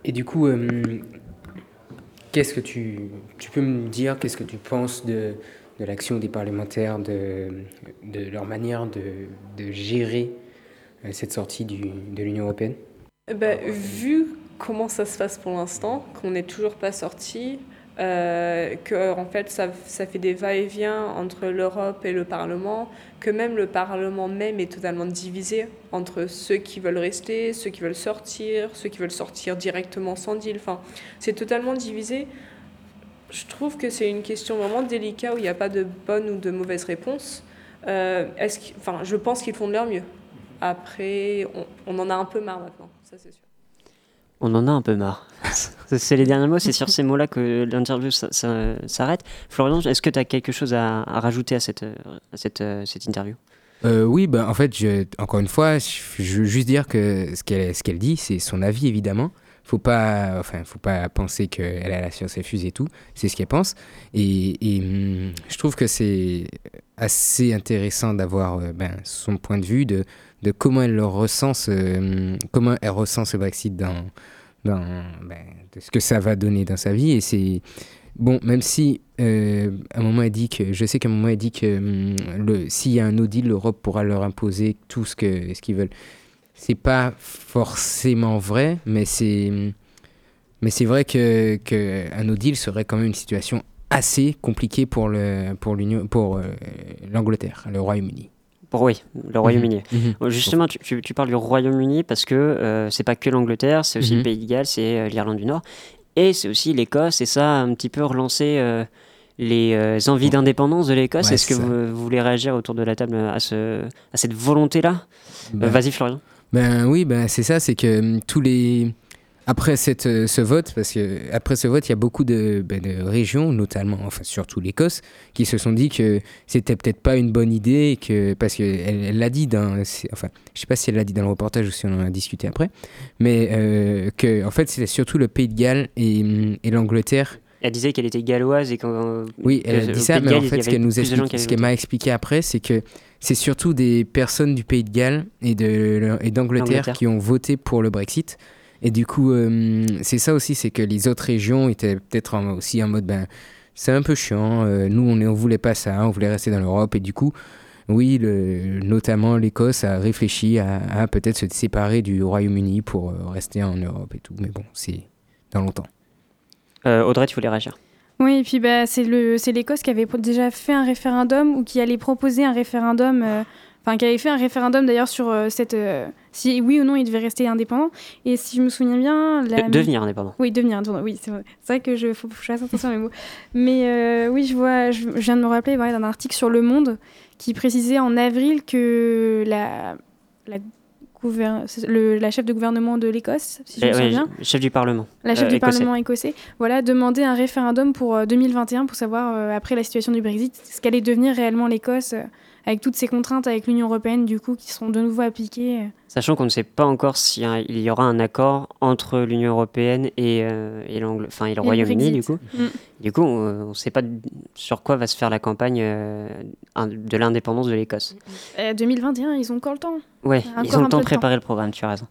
Et du coup, euh, qu'est-ce que tu, tu peux me dire, qu'est-ce que tu penses de, de l'action des parlementaires, de, de leur manière de, de gérer euh, cette sortie du, de l'Union européenne? Ben, Vu comment ça se passe pour l'instant, qu'on n'est toujours pas sorti, euh, que en fait ça, ça fait des va-et-vient entre l'Europe et le Parlement, que même le Parlement même est totalement divisé entre ceux qui veulent rester, ceux qui veulent sortir, ceux qui veulent sortir directement sans deal. Enfin, c'est totalement divisé. Je trouve que c'est une question vraiment délicate où il n'y a pas de bonne ou de mauvaise réponse. Euh, est-ce enfin, je pense qu'ils font de leur mieux. Après, on, on en a un peu marre maintenant, ça c'est sûr. On en a un peu marre. c'est les derniers mots, c'est sur ces mots-là que l'interview s'arrête. Florian, est-ce que tu as quelque chose à, rajouter à cette, interview? Euh, oui, bah, en fait, encore une fois, je, veux juste dire que ce qu'elle dit, c'est son avis évidemment. Faut pas, enfin, faut pas penser qu'elle a la science infuse et tout. C'est ce qu'elle pense. Et, hum, je trouve que c'est assez intéressant d'avoir euh, ben, son point de vue, de, comment elle le ce- comment elle ressent ce Brexit dans, dans ben, de ce que ça va donner dans sa vie. Et c'est bon, même si euh, à un moment elle dit que, je sais qu'à un moment elle dit que hum, s'il y a un no deal, l'Europe pourra leur imposer tout ce que ce qu'ils veulent. C'est pas forcément vrai, mais c'est mais c'est vrai que, que un no deal serait quand même une situation assez compliquée pour le pour pour euh, l'Angleterre, le Royaume-Uni. Oui, le Royaume-Uni. Mhm. Bon, Justement, tu, tu- tu parles du Royaume-Uni parce que euh, c'est pas que l'Angleterre, c'est aussi Mhm. le Pays de Galles, c'est euh, l'Irlande du Nord, et c'est aussi l'Écosse, et ça a un petit peu relancé euh, les euh, envies d'indépendance de l'Écosse. Ouais, Est-ce que vous, vous voulez réagir autour de la table à, ce, à cette volonté-là? Ben, Vas-y, Florian. Ben oui, ben c'est ça, c'est que hum, tous les après cette, euh, ce vote, parce que après ce vote, il y a beaucoup de, ben, de régions, notamment, enfin surtout l'Écosse, qui se sont dit que c'était peut-être pas une bonne idée, et que parce que elle elle l'a dit dans, enfin, je sais pas si elle l'a dit dans le reportage ou si on en a discuté après, mais euh, que en fait c'était surtout le Pays de Galles et, et l'Angleterre Elle disait qu'elle était galloise et qu'on. oui, elle a dit ça, mais en Galles, fait, ce qu'elle nous explique, ce qu'elle m'a expliqué après, c'est que c'est surtout des personnes du Pays de Galles et de et d'Angleterre qui ont voté pour le Brexit. Et du coup, euh, c'est ça aussi, c'est que les autres régions étaient peut-être aussi en mode, ben, c'est un peu chiant. euh, nous, on ne voulait pas ça, on voulait rester dans l'Europe. Et du coup, oui, le- notamment l'Écosse a réfléchi à, à peut-être se séparer du Royaume-Uni pour euh, rester en Europe et tout. Mais bon, c'est dans longtemps. Euh, Audrey, tu voulais réagir? Oui, et puis bah, c'est l'Écosse qui avait déjà fait un référendum ou qui allait proposer un référendum, euh, enfin qui avait fait un référendum d'ailleurs sur euh, cette, euh, si oui ou non il devait rester indépendant. Et si je me souviens bien, la- De- devenir indépendant. Oui, devenir indépendant. Oui, c'est vrai. Que je faut, faut que je fasse attention à mes mots. Mais euh, oui, je vois, je, je viens de me rappeler voilà, d'un article sur Le Monde qui précisait en avril que la la, gouver- le- la chef de gouvernement de l'Écosse, si je Eh, me souviens ouais, bien, chef du Parlement. la chef euh, du écossais. Parlement écossais, voilà, demandait un référendum pour euh, 2021 pour savoir, euh, après la situation du Brexit, ce qu'allait devenir réellement l'Écosse, euh, avec toutes ces contraintes avec l'Union Européenne, du coup, qui seront de nouveau appliquées. Euh. Sachant qu'on ne sait pas encore s'il y aura un accord entre l'Union européenne et, euh, et, l'Angle- enfin, et le Royaume-Uni, du coup. Mm. Du coup, on ne sait pas sur quoi va se faire la campagne euh, de l'indépendance de l'Écosse. Euh, 2021, ils ont encore le temps. Encore ils ont le temps de préparer le programme, tu as raison.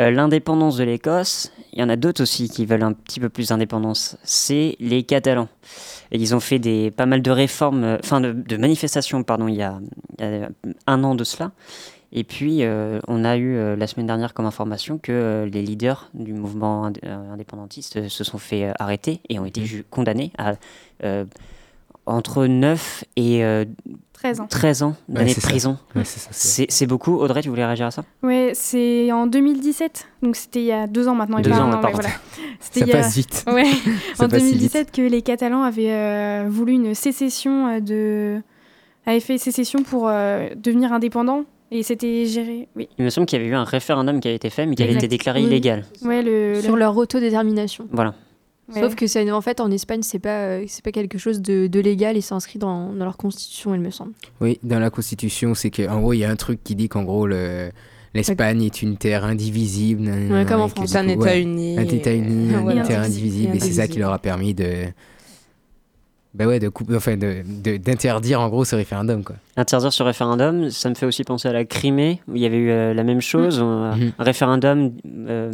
Euh, l'indépendance de l'Écosse, il y en a d'autres aussi qui veulent un petit peu plus d'indépendance. C'est les Catalans. Et ils ont fait des, pas mal de réformes, euh, enfin de, de manifestations, pardon, il y, a, il y a un an de cela. Et puis, euh, on a eu euh, la semaine dernière comme information que euh, les leaders du mouvement indé- indépendantiste se sont fait euh, arrêter et ont été ju- condamnés à euh, entre 9 et euh, 13 ans. 13 ans Ouais, d'années c'est de prison. Ouais, c'est beaucoup. Audrey, tu voulais réagir à ça? Ouais, c'est en 2017, donc c'était il y a deux ans maintenant. Deux pas ans, an, ouais, voilà. Ça il y a- passe vite. Ouais, Ça en passe si vite. 2017 que les Catalans avaient euh, voulu une sécession de, avaient fait sécession pour euh, devenir indépendants et c'était géré. Oui. Il me semble qu'il y avait eu un référendum qui avait été fait, mais qui avait été déclaré Oui. illégal. Ouais, le, Sur le- leur autodétermination. Voilà. Ouais. Sauf que c'est en fait en Espagne c'est pas euh, c'est pas quelque chose de, de légal et c'est inscrit dans, dans leur constitution il me semble. Oui, dans la Constitution, c'est qu'en gros, il y a un truc qui dit qu'en gros, le, l'Espagne est une terre indivisible. Ouais, comme en que France. un coup, État ouais, uni. Un État uni, et- une terre Indivisible. et c'est ça qui leur a permis de. Bah ouais, de couper, enfin, de, de- d'interdire en gros ce référendum, quoi. Interdire ce référendum, ça me fait aussi penser à la Crimée, où il y avait eu euh, la même chose, un, Mhm. un référendum euh,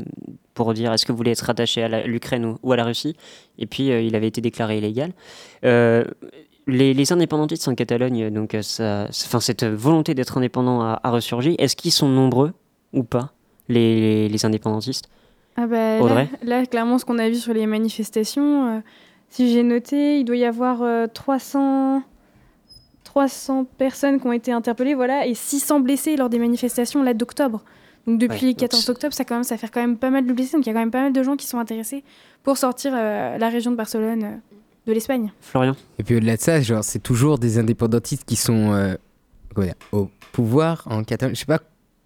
pour dire est-ce que vous voulez être rattaché à l'Ukraine ou, ou à la Russie, et puis euh, il avait été déclaré illégal. Euh, les, les indépendantistes en Catalogne, donc ça, cette volonté d'être indépendant a, a ressurgi. Est-ce qu'ils sont nombreux ou pas, les, les- les indépendantistes? Ah bah, là, Audrey? là, clairement, ce qu'on a vu sur les manifestations, euh, si j'ai noté, il doit y avoir euh, 300, 300 personnes qui ont été interpellées, voilà, et 600 blessés lors des manifestations là d'octobre. Donc depuis Ouais, le 14 donc octobre, ça commence à faire quand même pas mal de blessés. Donc il y a quand même pas mal de gens qui sont intéressés pour sortir euh, la région de Barcelone euh, de l'Espagne. Florian Et puis au-delà de ça, genre, c'est toujours des indépendantistes qui sont euh, au pouvoir en Catalogne. Je sais pas,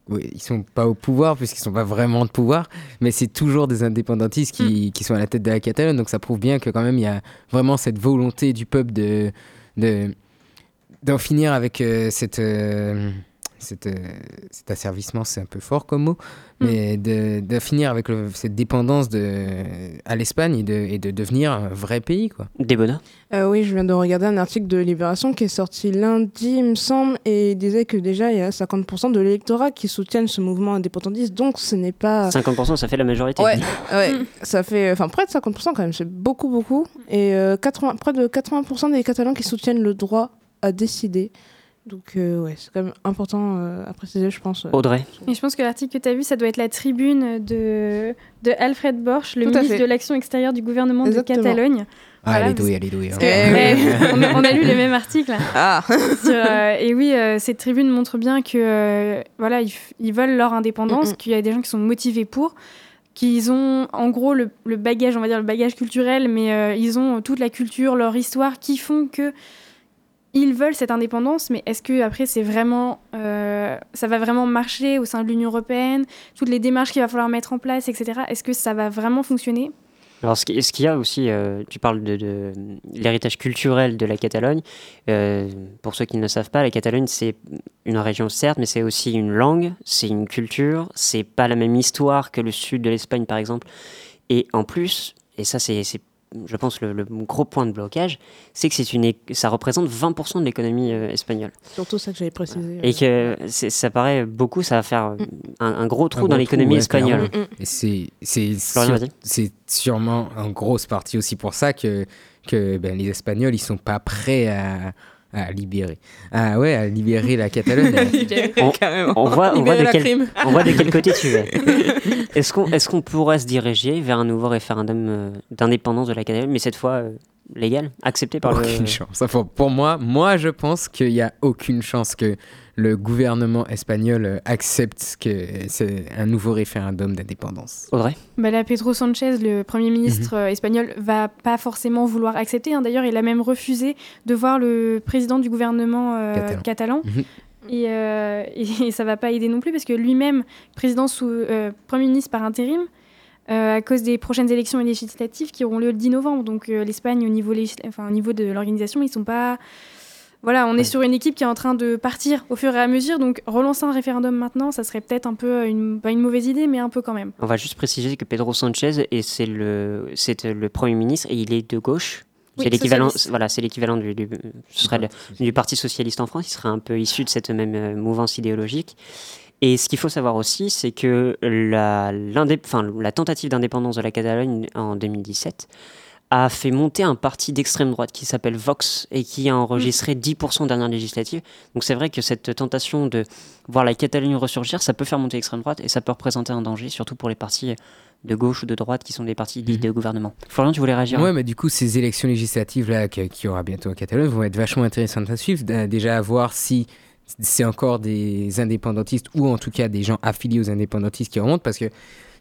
oui, ils sont pas au pouvoir puisqu'ils sont pas vraiment de pouvoir, mais c'est toujours des indépendantistes qui, qui sont à la tête de la Catalogne. Donc ça prouve bien que quand même il y a vraiment cette volonté du peuple de de d'en finir avec euh, cette euh, cet, euh, cet asservissement, c'est un peu fort comme mot, Mm. mais de, de finir avec le- cette dépendance de, à l'Espagne et de, et de devenir un vrai pays. Quoi. Débona Euh, oui, je viens de regarder un article de Libération qui est sorti lundi, il me semble, et il disait que déjà il y a 50% de l'électorat qui soutiennent ce mouvement indépendantiste, donc ce n'est pas. 50%, ça fait la majorité. Ouais, ouais, ça fait enfin près de 50% quand même, c'est beaucoup beaucoup et euh, 80 près de 80% des Catalans qui soutiennent le droit à décider. Donc euh, ouais, c'est quand même important euh, à préciser, je pense. Audrey Et je pense que l'article que tu as vu, ça doit être la tribune de, de Alfred Borch, le ministre fait. de l'Action extérieure du gouvernement Exactement. de Catalogne. Ah, Voilà, les douilles. parce hein. que- ouais, on, a, on a lu les mêmes articles. Ah. Sur, euh, et oui, euh, cette tribune montre bien que euh, voilà, ils, ils veulent leur indépendance, Mm, qu'il y a des gens qui sont motivés pour, qu'ils ont en gros le, le bagage, on va dire le bagage culturel, mais euh, ils ont toute la culture, leur histoire, qui font que ils veulent cette indépendance, mais est-ce que après c'est vraiment, euh, ça va vraiment marcher au sein de l'Union européenne, toutes les démarches qu'il va falloir mettre en place, etc. Est-ce que ça va vraiment fonctionner? Alors, ce qui- ce qu'il y a aussi, euh, tu parles de, l'héritage culturel de la Catalogne. Euh, pour ceux qui ne le savent pas, la Catalogne, c'est une région, certes, mais c'est aussi une langue, c'est une culture, c'est pas la même histoire que le sud de l'Espagne, par exemple. Et en plus, et ça, c'est, je pense, le, le gros point de blocage, c'est que c'est une, ça représente 20% de l'économie euh, espagnole. Surtout ça que j'avais précisé. Et que c'est- ça paraît beaucoup, ça va faire euh, un, un gros trou Un dans l'économie ouais, espagnole. clairement. Et c'est c'est sûrement en grosse partie aussi pour ça que que ben, les Espagnols ils sont pas prêts à à libérer. Ah ouais, à libérer la Catalogne. on, on voit, on, voit Libérer de la quel, crime. on voit de quel côté tu es. Est-ce qu'on est qu'on pourrait se diriger vers un nouveau référendum euh, d'indépendance de la Catalogne, mais cette fois euh, légal, accepté par aucune le... chance. Enfin, pour moi, moi je pense qu'il y a aucune chance que le gouvernement espagnol accepte que c'est un nouveau référendum d'indépendance. Audrey Bah là, Pedro Sanchez, le Premier ministre euh, espagnol, va pas forcément vouloir accepter. hein. D'ailleurs, il a même refusé de voir le président du gouvernement euh, Catalan. catalan. Mhm. Et, euh, et ça va pas aider non plus parce que lui-même, président sous euh, Premier ministre par intérim, euh, à cause des prochaines élections législatives qui auront lieu le 10 novembre. Donc euh, l'Espagne, au niveau, enfin, au niveau de l'organisation, ils sont pas. Voilà, on est sur une équipe qui est en train de partir au fur et à mesure. Donc relancer un référendum maintenant, ça serait peut-être un peu une, pas une mauvaise idée, mais un peu quand même. On va juste préciser que Pedro Sanchez, et c'est le, c'est le Premier ministre, et il est de gauche. Oui, C'est l'équivalent, voilà, c'est l'équivalent du, du- ce serait le- du Parti socialiste en France. Il serait un peu issu de cette même euh, mouvance idéologique. Et ce qu'il faut savoir aussi, c'est que la, la tentative d'indépendance de la Catalogne en 2017 a fait monter un parti d'extrême droite qui s'appelle Vox et qui a enregistré 10% aux dernières législatives. Donc c'est vrai que cette tentation de voir la Catalogne ressurgir, ça peut faire monter l'extrême droite et ça peut représenter un danger, surtout pour les partis de gauche ou de droite qui sont des partis dits de gouvernement. Florian, tu voulais réagir? Ouais, mais du coup, ces élections législatives là qu'il y aura bientôt en Catalogne vont être vachement intéressantes à suivre. Déjà à voir si c'est encore des indépendantistes ou en tout cas des gens affiliés aux indépendantistes qui remontent parce que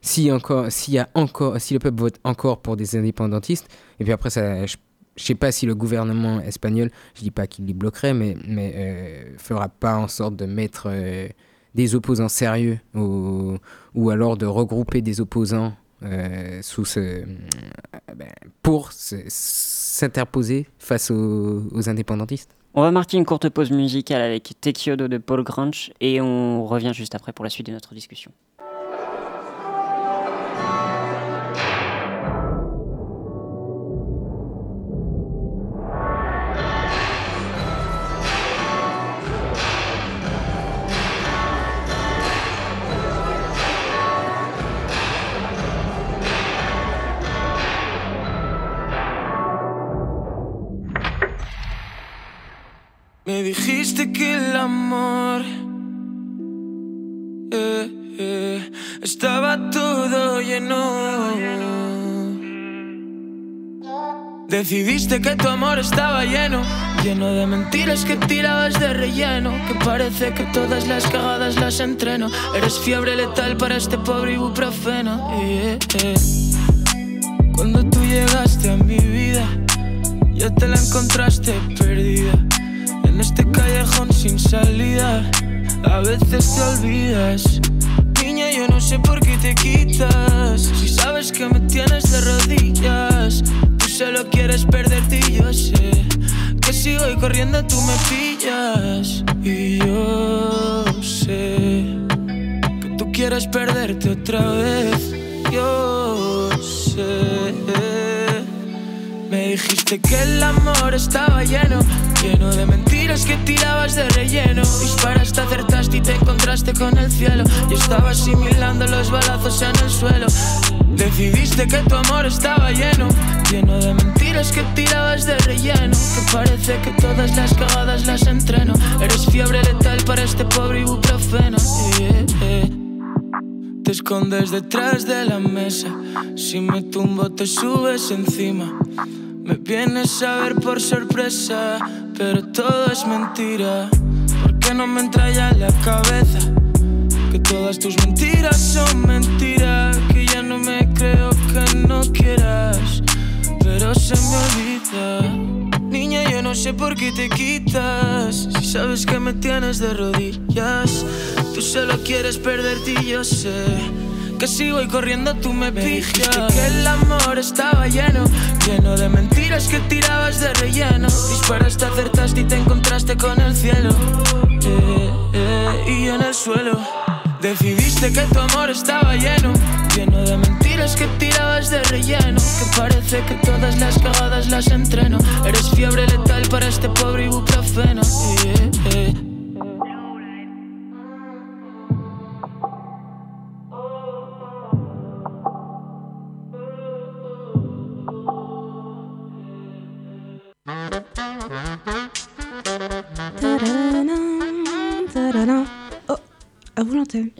si encore s'il y a encore si le peuple vote encore pour des indépendantistes et puis après ça je, je sais pas si le gouvernement espagnol je dis pas qu'il les bloquerait mais mais euh, fera pas en sorte de mettre euh, des opposants sérieux au- ou alors de regrouper des opposants euh, sous ce ben, pour se- s'interposer face aux, indépendantistes On va marquer une courte pause musicale avec Tekiodo de Paul Granch et on revient juste après pour la suite de notre discussion. Me dijiste que el amor eh, eh, estaba todo lleno. Decidiste que tu amor estaba lleno, lleno de mentiras que tirabas de relleno. Que parece que todas las cagadas las entreno. Eres fiebre letal para este pobre ibuprofeno. eh, eh. Cuando tú llegaste a mi vida, ya te la encontraste perdida. Este callejón sin salida, a veces te olvidas. Niña, yo no sé por qué te quitas. Si sabes que me tienes de rodillas, tú solo quieres perderte y yo sé que si voy corriendo tú me pillas. Y yo quieres perderte otra vez. Dijiste que el amor estaba lleno, lleno de mentiras que tirabas de relleno. Disparaste, acertaste y te encontraste con el cielo. Yo estaba asimilando los balazos en el suelo. Decidiste que tu amor estaba lleno, lleno de mentiras que tirabas de relleno. Que parece que todas las cagadas las entreno. Eres fiebre letal para este pobre ibuprofeno. Te escondes detrás de la mesa. Si me tumbo, te subes encima. Me vienes a ver por sorpresa, pero todo es mentira. ¿Por qué no me entra ya en la cabeza? Que todas tus mentiras son mentiras. Que ya no me creo que no quieras, pero se me olvida. Niña, yo no sé por qué te quitas. Si sabes que me tienes de rodillas, tú solo quieres perderte y yo sé. Que si voy corriendo tú me pillas. Que el amor estaba lleno Lleno de mentiras que tirabas de relleno. Disparaste, acertaste y te encontraste con el cielo. Eh, eh, Y en el suelo. Decidiste que tu amor estaba lleno Lleno de mentiras que tirabas de relleno. Que parece que todas las cagadas las entreno. Eres fiebre letal para este pobre ibuprofeno. Eh,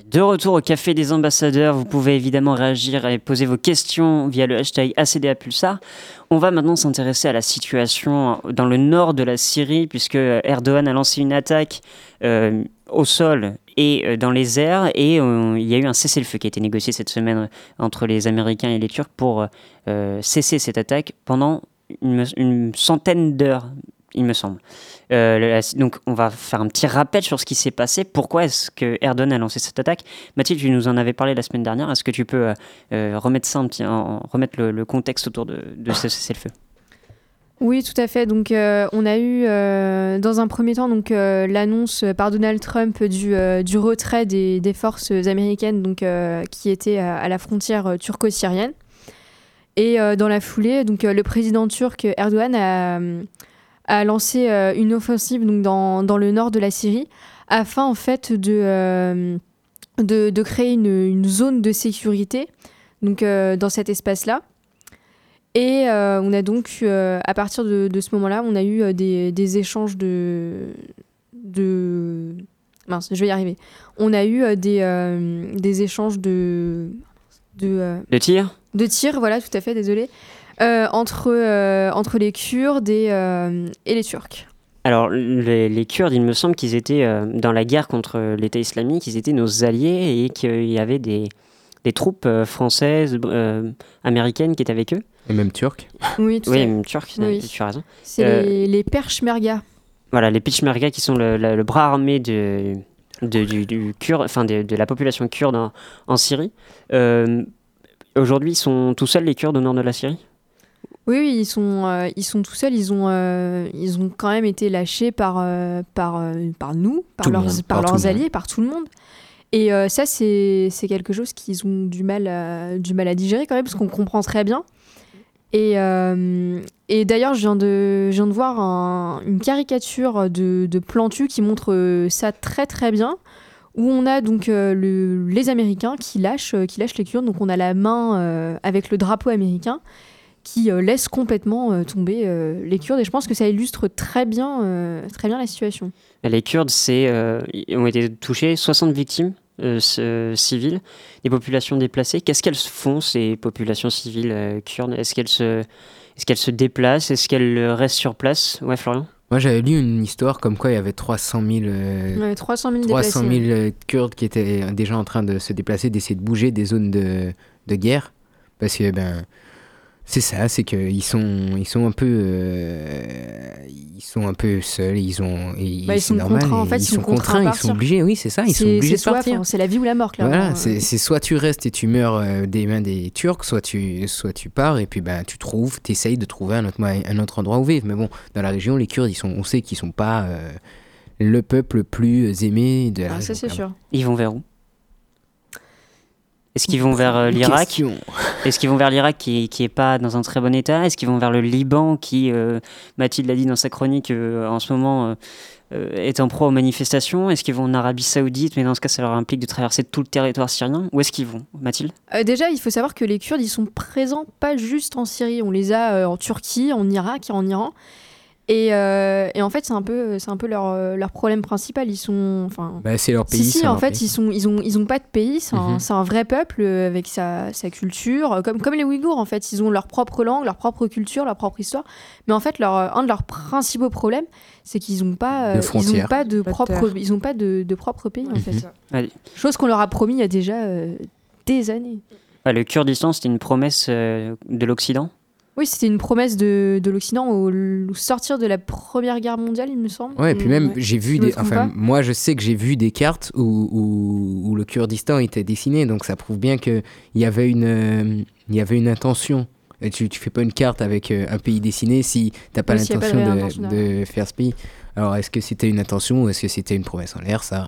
De retour au Café des Ambassadeurs, vous pouvez évidemment réagir et poser vos questions via le hashtag ACDA Pulsar. On va maintenant s'intéresser à la situation dans le nord de la Syrie, puisque Erdogan a lancé une attaque euh, au sol et euh, dans les airs, et euh, il y a eu un cessez-le-feu qui a été négocié cette semaine entre les Américains et les Turcs pour cesser cette attaque pendant une centaine d'heures, il me semble. Euh, la- donc on va faire un petit rappel sur ce qui s'est passé. Pourquoi est-ce que Erdogan a lancé cette attaque? Mathilde, tu nous en avais parlé la semaine dernière. Est-ce que tu peux euh, euh, remettre ça un petit, en- remettre le, le contexte autour de, de ce cessez-le-feu? Oui, tout à fait. Donc, euh, on a eu euh, dans un premier temps donc euh, l'annonce par Donald Trump du, du retrait des, des forces américaines donc qui étaient à, à la frontière turco-syrienne. Et dans la foulée, donc le président turc Erdogan a, a lancé euh, une offensive donc dans, dans le nord de la Syrie afin en fait de euh, de, de créer une, une zone de sécurité donc euh, dans cet espace-là. Et euh, on a donc, euh, à partir de, de ce moment-là, on a eu euh, des, des échanges de, de... Mince, je vais y arriver. On a eu des, des échanges de... De, De tir de tirs, voilà, tout à fait, désolé, entre, euh, entre les Kurdes et, euh, et les Turcs. Alors, les, les Kurdes, il me semble qu'ils étaient euh, dans la guerre contre l'État islamique, ils étaient nos alliés et qu'il y avait des, des troupes euh, françaises, euh, américaines qui étaient avec eux. Et même turc. Oui, tout à Oui, fait. même Oui. tu as raison. C'est Euh, les, les Peshmerga. Voilà, les Peshmerga qui sont le, le- le bras armé de, de- du, du Kurde, enfin de, de la population kurde en, en Syrie. Euh, Aujourd'hui, ils sont tout seuls, les Kurdes, au nord de la Syrie? Oui, oui, ils sont, euh, ils sont tout seuls. Ils ont, euh, ils ont quand même été lâchés par, euh, par, par nous, par Tout leurs, monde, par leurs monde. alliés, par tout le monde. Et ça, c'est quelque chose qu'ils ont du mal, à, du mal à digérer quand même, parce qu'on comprend très bien. Et, et d'ailleurs, je viens de, je viens de voir un- une caricature de, de Plantu qui montre ça très très bien, où on a donc le- les Américains qui lâchent, qui lâchent les Kurdes. Donc on a la main avec le drapeau américain qui euh, laisse complètement euh, tomber euh, les Kurdes. Et je pense que ça illustre très bien, euh, très bien la situation. Les Kurdes c'est, euh, ils ont été touchés, 60 victimes euh, civiles, des populations déplacées. Qu'est-ce qu'elles font, ces populations civiles euh, kurdes? Est-ce qu'elles se, est qu'elles se déplacent? Est-ce qu'elles restent sur place? Ouais, Florian? Moi, j'avais lu une histoire comme quoi il y avait 300 000, euh, Ouais, 300 000 300 000 déplacés. euh, Kurdes qui étaient déjà en train de se déplacer, d'essayer de bouger des zones de, de guerre. Parce que, ben, c'est ça, c'est qu'ils sont, ils sont un peu. euh, ils sont un peu seuls, ils ont. et Bah, ils sont normal, contraints, en fait, ils ils sont sont contraints ils sont obligés, oui, c'est ça, ils sont C'est- obligés c'est de partir. enfin, C'est la vie ou la mort, clairement. Voilà, c'est soit tu restes et tu meurs euh, des mains des Turcs, soit tu, soit tu pars et puis ben, tu trouves, tu essayes de trouver un autre, un autre endroit où vivre. Mais bon, dans la région, les Kurdes, ils sont, on sait qu'ils sont pas euh, le peuple le plus aimé de la Ah, région. ça, c'est sûr. Ils vont vers où Est-ce qu'ils vont vers euh, l'Irak Est-ce qu'ils vont vers l'Irak qui, qui est pas dans un très bon état? Est-ce qu'ils vont vers le Liban qui, euh, Mathilde l'a dit dans sa chronique, euh, en ce moment euh, est en proie aux manifestations? Est-ce qu'ils vont en Arabie Saoudite? Mais dans ce cas, ça leur implique de traverser tout le territoire syrien. Où est-ce qu'ils vont, Mathilde? Euh, déjà, il faut savoir que les Kurdes, ils sont présents pas juste en Syrie. On les a euh, en Turquie, en Irak et en Iran. Et, euh, et en fait, c'est un peu, c'est un peu leur, euh, leur problème principal. Ils sont, enfin, Bah, c'est leur pays. si, si, en leur fait, pays. ils sont, ils ont, ils ont pas de pays. C'est un, c'est un vrai peuple euh, avec sa, sa culture, comme, comme les Ouïghours. En fait, ils ont leur propre langue, leur propre culture, leur propre histoire. Mais en fait, leur, un de leurs principaux problèmes, c'est qu'ils ont pas, De euh, ils ont frontières. pas de Pas de propre, terre. ils ont pas de, de propre pays en Mhm. fait. Allez. Chose qu'on leur a promis il y a déjà euh, des années. Ouais, Le Kurdistan, c'était une promesse euh, de l'Occident? Oui, c'était une promesse de, de l'Occident au, au sortir de la Première Guerre mondiale, il me semble. Ouais, et puis même, j'ai vu des. trompe Enfin, pas. moi, je sais que j'ai vu des cartes où, où, où le Kurdistan était dessiné, donc ça prouve bien qu'il y avait une, euh, il y avait une intention. Et tu, tu fais pas une carte avec euh, un pays dessiné si t'as pas Oui, l'intention de, faire ce pays. Alors, est-ce que c'était une intention ou est-ce que c'était une promesse en l'air Ça,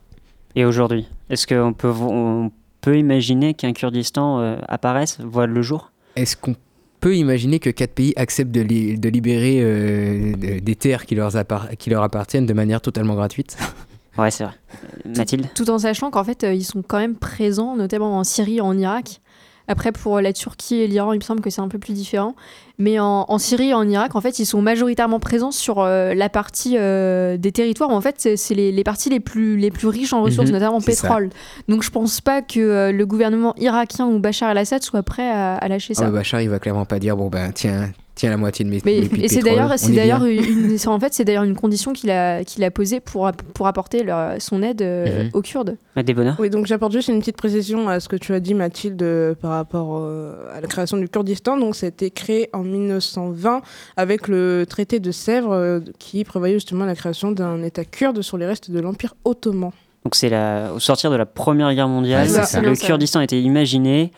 Et aujourd'hui Est-ce qu'on peut, on peut imaginer qu'un Kurdistan euh, apparaisse, voit le jour? Est-ce qu'on peut imaginer que quatre pays acceptent de, li- de libérer euh, de- des terres qui leur, appar- qui leur appartiennent de manière totalement gratuite Ouais, c'est vrai. Mathilde? Tout en sachant qu'en fait, euh, ils sont quand même présents, notamment en Syrie et en Irak. Après, pour la Turquie et l'Iran, il me semble que c'est un peu plus différent. Mais en, en Syrie et en Irak, en fait, ils sont majoritairement présents sur euh, la partie euh, des territoires où, en fait, c'est les, les parties les plus, les plus riches en ressources, Mhm, notamment ça. pétrole. Donc, je pense pas que euh, le gouvernement irakien ou Bachar el-Assad soit prêt à, à lâcher Ah, ça. Bachar, il va clairement pas dire bon, ben, tiens, tiens la moitié de mes. Mais, mes et c'est d'ailleurs, c'est une, c'est- en fait, c'est d'ailleurs une condition qu'il a, qu'il a posée pour, app- pour apporter leur- son aide euh, Mhm. aux Kurdes. Des bonheurs Oui, donc j'apporte juste une petite précision à ce que tu as dit, Mathilde, euh, par rapport euh, à la création du Kurdistan. Donc, ça a été créé en 1920 avec le traité de Sèvres euh, qui prévoyait justement la création d'un État kurde sur les restes de l'Empire ottoman. Donc c'est la... au sortir de la Première Guerre mondiale, Ouais, c'est ça. le. Kurdistan a été imaginé.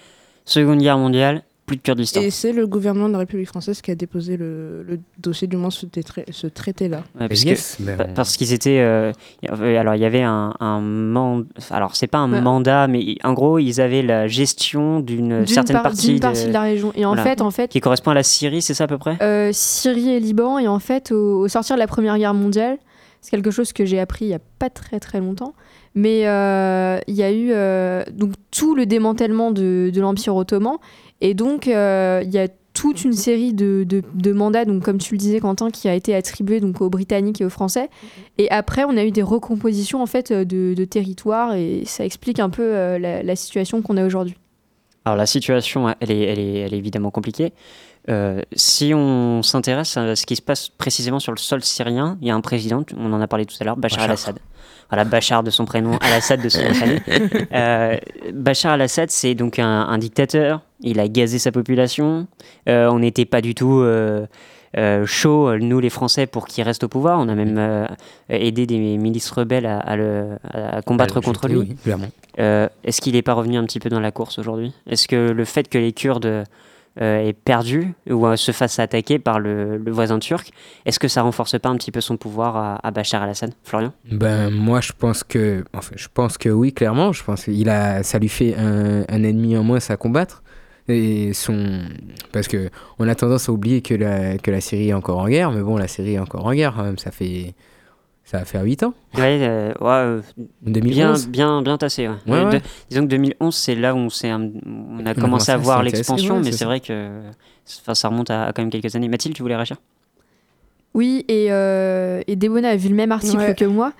Seconde Guerre mondiale, plus de Kurdistan. Et c'est le gouvernement de la République française qui a déposé le, le dossier, du moins ce, ce traité-là. Ouais, parce Yes, qu'ils étaient euh, alors il y avait un, un mandat alors c'est pas un Ouais. mandat mais en gros ils avaient la gestion d'une certaine par- partie, d'une partie de la région. Et en Voilà. fait, en fait, qui correspond à la Syrie c'est ça à peu près? Euh, Syrie et Liban. Et en fait, au, au sortir de la Première Guerre mondiale, c'est quelque chose que j'ai appris il n'y a pas très très longtemps. Mais euh, il y a eu euh, donc tout le démantèlement de, de l'Empire ottoman. Et donc, euh, il y a toute une série de, de- de mandats, donc comme tu le disais, Quentin, qui a été attribué donc aux Britanniques et aux Français. Et après, on a eu des recompositions en fait de, de territoires et ça explique un peu euh, la, la situation qu'on a aujourd'hui. Alors la situation, elle est, elle est, elle est évidemment compliquée. Euh, si on s'intéresse à ce qui se passe précisément sur le sol syrien, il y a un président, on en a parlé tout à l'heure, Bachar Bachar. al-Assad. Voilà, Bachar de son prénom, al-Assad de son nom de famille. Euh, Bachar al-Assad, c'est donc un, un dictateur. Il a gazé sa population. Euh, on n'était pas du tout euh, chaud, nous les Français, pour qu'il reste au pouvoir. On a même aidé des milices rebelles à, à le, à combattre contre lui. oui, Est-ce qu'il n'est pas revenu un petit peu dans la course aujourd'hui? Est-ce que le fait que les Kurdes euh, aient perdu ou euh, se fassent attaquer par le, voisin turc, est-ce que ça renforce pas un petit peu son pouvoir à, Bachar al-Assad Florian? Ben moi je pense que enfin je pense que oui clairement. Je pense qu'il a ça lui fait un, un ennemi en moins à combattre. Et son parce que on a tendance à oublier que la que la Syrie est encore en guerre mais bon la Syrie est encore en guerre quand même. Ça fait ça va faire 8 ans Ouais, euh, ouais, euh, bien, 2011 bien, bien tassé. Ouais. Ouais, ouais. de- disons que 2011, c'est là où on, s'est un- on a commencé commencé à voir l'expansion, mais c'est vrai que ça remonte à, à quand même quelques années. Mathilde, tu voulais réagir? Oui, et, euh, et Debona a vu le même article Ouais. que moi.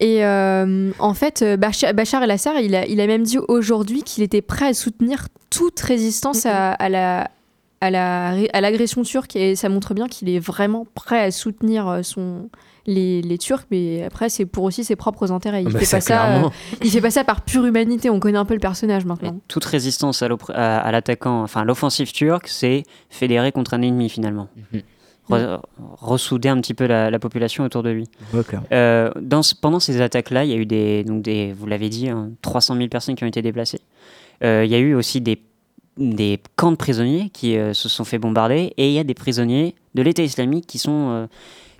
Et euh, en fait, euh, Bachar, el-Assad, il a, il a même dit aujourd'hui qu'il était prêt à soutenir toute résistance à, à la à la ré- à l'agression turque et ça montre bien qu'il est vraiment prêt à soutenir euh, son les, les Turcs mais après c'est pour aussi ses propres intérêts il Ah bah fait ça, pas ça euh, il fait pas ça par pure humanité on connaît un peu le personnage maintenant Toute résistance à l'attaquant, enfin l'offensive turque, c'est fédérer contre un ennemi finalement. Mhm. Re- ressouder un petit peu la, la population autour de lui. Euh, dans ce- pendant ces attaques-là, il y a eu des, donc des, vous l'avez dit, hein, 300 000 personnes qui ont été déplacées. Euh, il y a eu aussi des, des camps de prisonniers qui euh, se sont fait bombarder et il y a des prisonniers de l'État islamique qui sont, euh,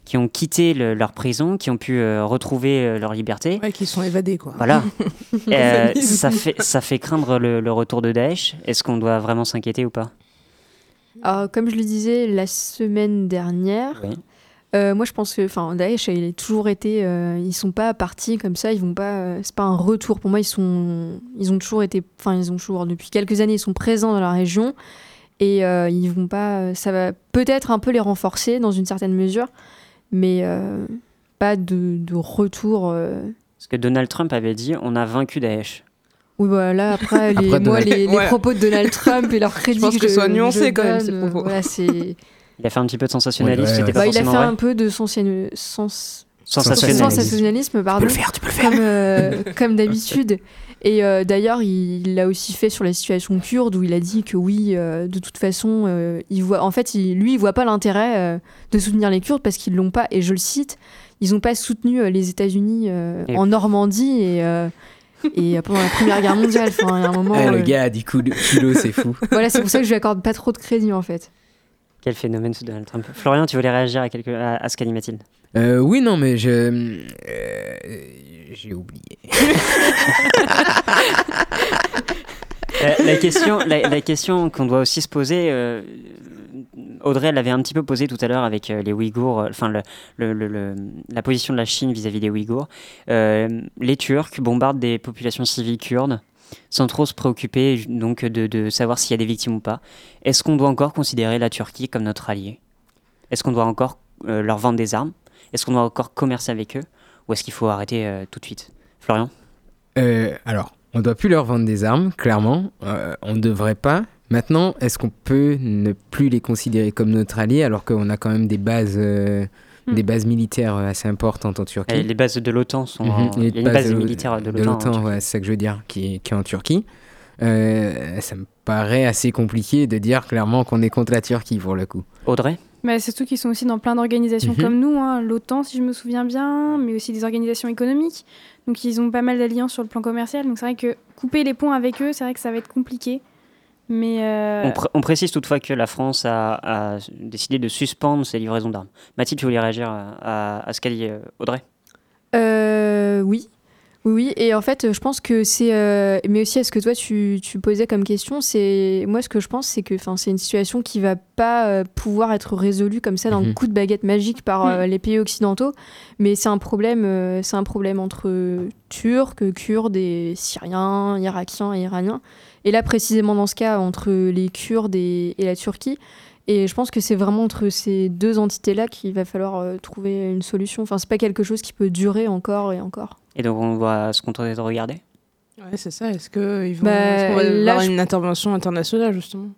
qui ont quitté le- leur prison, qui ont pu euh, retrouver euh, leur liberté. Ouais, qui sont évadés, quoi. Voilà. Euh, ça, fait, ça fait craindre le, le retour de Daesh. Est-ce qu'on doit vraiment s'inquiéter ou pas? Alors, comme je le disais la semaine dernière, Oui. euh, moi je pense que enfin, Daesh, il a toujours été. euh, ils sont pas partis comme ça, ils vont pas. euh, c'est pas un retour. Pour moi, ils, sont, ils ont toujours été. Enfin, ils ont toujours. Depuis quelques années, ils sont présents dans la région. Et euh, ils vont pas. Ça va peut-être un peu les renforcer dans une certaine mesure, mais euh, pas de, de retour. euh. Parce que Donald Trump avait dit on a vaincu Daesh. Oui, voilà, après, les, Après, moi, Donald- les, les Ouais. propos de Donald Trump et leurs crédits. Je pense que je- ce soit nuancé quand même, ces euh, propos. Voilà, c'est. Il a fait un petit peu de sensationnalisme, Ouais, ouais, pas Bah, il a fait vrai. un peu de sens- sens- Sensationnalisme. sensationnalisme, pardon. le faire, tu peux le faire. Comme, euh, comme d'habitude. Et euh, d'ailleurs, il l'a aussi fait sur la situation kurde où il a dit que oui, euh, de toute façon, euh, il voit, en fait, il- lui, il voit pas l'intérêt euh, de soutenir les Kurdes parce qu'ils l'ont pas. Et je le cite, ils n'ont pas soutenu euh, les États-Unis euh, Et- en Normandie et, et pendant la Première Guerre mondiale. Enfin, il y a un moment. Ah, le euh, gars a dit culot, culot, c'est fou. Voilà, c'est pour ça que je lui accorde pas trop de crédit en fait. Quel phénomène ce Donald Trump. Florian, tu voulais réagir à, quelque... à, à ce qu'a dit Mathilde? Euh, oui, non, mais je. euh, J'ai oublié. la, la question, la, la question qu'on doit aussi se poser, euh, Audrey l'avait un petit peu posée tout à l'heure avec euh, les Ouïghours, euh, enfin le, le- le- le- la position de la Chine vis-à-vis des Ouïghours. Euh, les Turcs bombardent des populations civiles kurdes sans trop se préoccuper donc de, de savoir s'il y a des victimes ou pas. Est-ce qu'on doit encore considérer la Turquie comme notre allié? Est-ce qu'on doit encore euh, leur vendre des armes? Est-ce qu'on doit encore commercer avec eux? Ou est-ce qu'il faut arrêter euh, tout de suite? Florian? Euh, alors, on doit plus leur vendre des armes, clairement. Euh, on ne devrait pas. Maintenant, est-ce qu'on peut ne plus les considérer comme notre allié alors qu'on a quand même des bases, euh, Hmm. des bases militaires assez importantes en Turquie? Et Les bases de l'OTAN sont. Mhm. en- Les Il y a une bases base de- militaire de l'OTAN. ouais, c'est ça que je veux dire, qui, est- qui est en Turquie. Euh, ça me paraît assez compliqué de dire clairement qu'on est contre la Turquie pour le coup. Audrey? Bah, surtout qu'ils sont aussi dans plein d'organisations Mhm. comme nous, hein, l'OTAN si je me souviens bien, mais aussi des organisations économiques. Donc ils ont pas mal d'alliances sur le plan commercial. Donc c'est vrai que couper les ponts avec eux, c'est vrai que ça va être compliqué. Mais euh, On, pré- on précise toutefois que la France a, a décidé de suspendre ses livraisons d'armes. Mathilde, tu voulais réagir à, à- à ce qu'a dit euh, Audrey? Euh, oui. Oui, et en fait, je pense que c'est. euh, mais aussi, à ce que toi, tu, tu posais comme question, c'est. Moi, ce que je pense, c'est que enfin, c'est une situation qui va pas euh, pouvoir être résolue comme ça d'un Mhm. coup de baguette magique par euh, les pays occidentaux. Mais c'est un problème, euh, c'est un problème entre Turcs, Kurdes et Syriens, Irakiens et Iraniens. Et là, précisément dans ce cas, entre les Kurdes et, et la Turquie. Et je pense que c'est vraiment entre ces deux entités-là qu'il va falloir euh, trouver une solution. Enfin, c'est pas quelque chose qui peut durer encore et encore. Et donc on va se contenter de regarder Ouais, c'est ça. Est-ce qu'ils vont, Bah, là, avoir je- une intervention internationale, justement?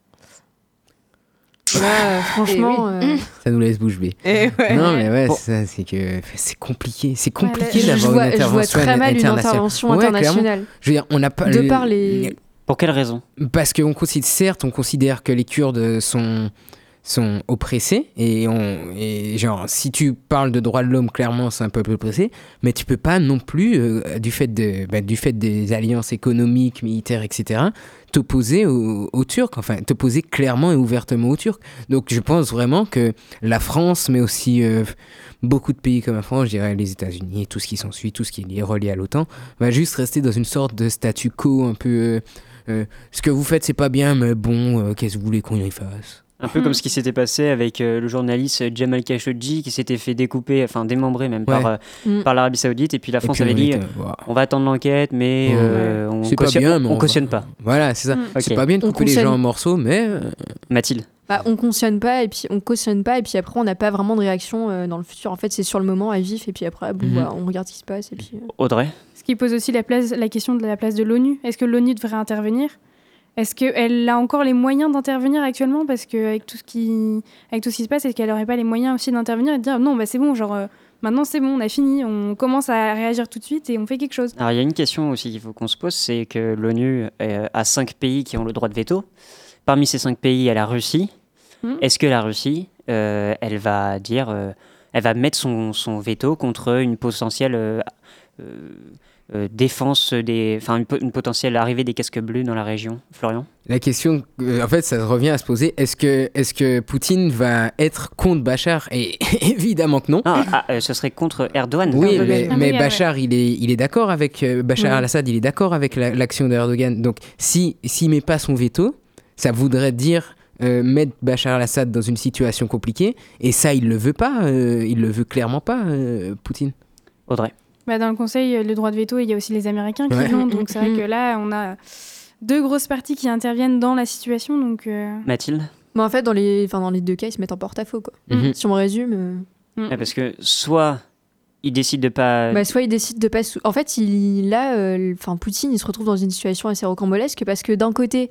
Là, euh, franchement, Eh oui. euh, Ça nous laisse bouche bée. Eh ouais. Non, mais ouais, Bon. c'est ça, c'est que c'est compliqué. C'est Ouais, compliqué d'avoir vois- une je vois intervention très mal une internationale. intervention Ouais, internationale. clairement. Je veux dire, on n'a pas. De le- par les- Pour quelle raison? Parce qu'on considère, certes, on considère que les Kurdes sont sont oppressés et on genre si tu parles de droits de l'homme clairement c'est un peuple oppressé mais tu peux pas non plus euh, du fait de bah, du fait des alliances économiques militaires etc t'opposer aux, Turcs enfin t'opposer clairement et ouvertement aux Turcs donc je pense vraiment que la France mais aussi euh, beaucoup de pays comme la France je dirais les États-Unis tout ce qui s'ensuit tout ce qui est relié à l'OTAN va juste rester dans une sorte de statu quo un peu euh, ce que vous faites c'est pas bien mais bon qu'est-ce que vous voulez qu'on y fasse? Un peu comme ce qui s'était passé avec euh, le journaliste Jamal Khashoggi qui s'était fait découper, enfin démembrer même par, euh, Mm. par l'Arabie Saoudite. Et puis la France puis avait dit était, voilà. on va attendre l'enquête, mais Ouais. euh, on C'est pas cautionne, bien, mais on on cautionne va- pas. Voilà, c'est ça. Ok. C'est pas bien de On couper les cautionne- gens en morceaux, mais. euh, Mathilde bah, on cautionne pas et puis on cautionne pas et puis après on n'a pas vraiment de réaction euh, dans le futur. En fait, c'est sur le moment à vif et puis après, bon, Mhm. bah, on regarde ce qui se passe et puis. euh, Audrey Ce qui pose aussi la, place, la question de la place de l'ONU. Est-ce que l'ONU devrait intervenir? Est-ce qu'elle a encore les moyens d'intervenir actuellement Parce qu'avec tout, ce qui- avec tout ce qui se passe, est-ce qu'elle n'aurait pas les moyens aussi d'intervenir et de dire non, bah, c'est bon, genre euh, maintenant c'est bon, on a fini, on commence à réagir tout de suite et on fait quelque chose Alors il y a une question aussi qu'il faut qu'on se pose, c'est que l'ONU euh, a cinq pays qui ont le droit de veto. Parmi ces cinq pays, il y a la Russie. Mhm. Est-ce que la Russie, euh, elle va dire, euh, elle va mettre son, son veto contre une potentielle euh, défense des, enfin une, po- une potentielle arrivée des casques bleus dans la région, Florian? La question, euh, en fait, ça revient à se poser est-ce que, est que Poutine va être contre Bachar? Et évidemment que non. Ah, ah, euh, ce serait contre Erdogan. Oui, Erdogan. mais, Ah mais oui, Bachar, il est, il est d'accord avec euh, Bachar Ouais. al-Assad, il est d'accord avec la- l'action d'Erdogan. Donc, si s'il met pas son veto, ça voudrait dire euh, mettre Bachar al-Assad dans une situation compliquée. Et ça, il le veut pas. euh, il le veut clairement pas, euh, Poutine. Audrey. Bah, dans le Conseil, euh, le droit de veto, il y a aussi les Américains qui Ouais. l'ont. Donc c'est vrai que là, on a deux grosses parties qui interviennent dans la situation. Donc, euh, Mathilde Mais en fait, dans les, enfin, dans les deux cas, ils se mettent en porte-à-faux. quoi. Mhm. Si on résume, euh, Ouais, Parce que soit il décide de pas. bah, soit ils décident de pas. sou- En fait, il, là, euh, enfin, Poutine, il se retrouve dans une situation assez rocambolesque parce que d'un côté,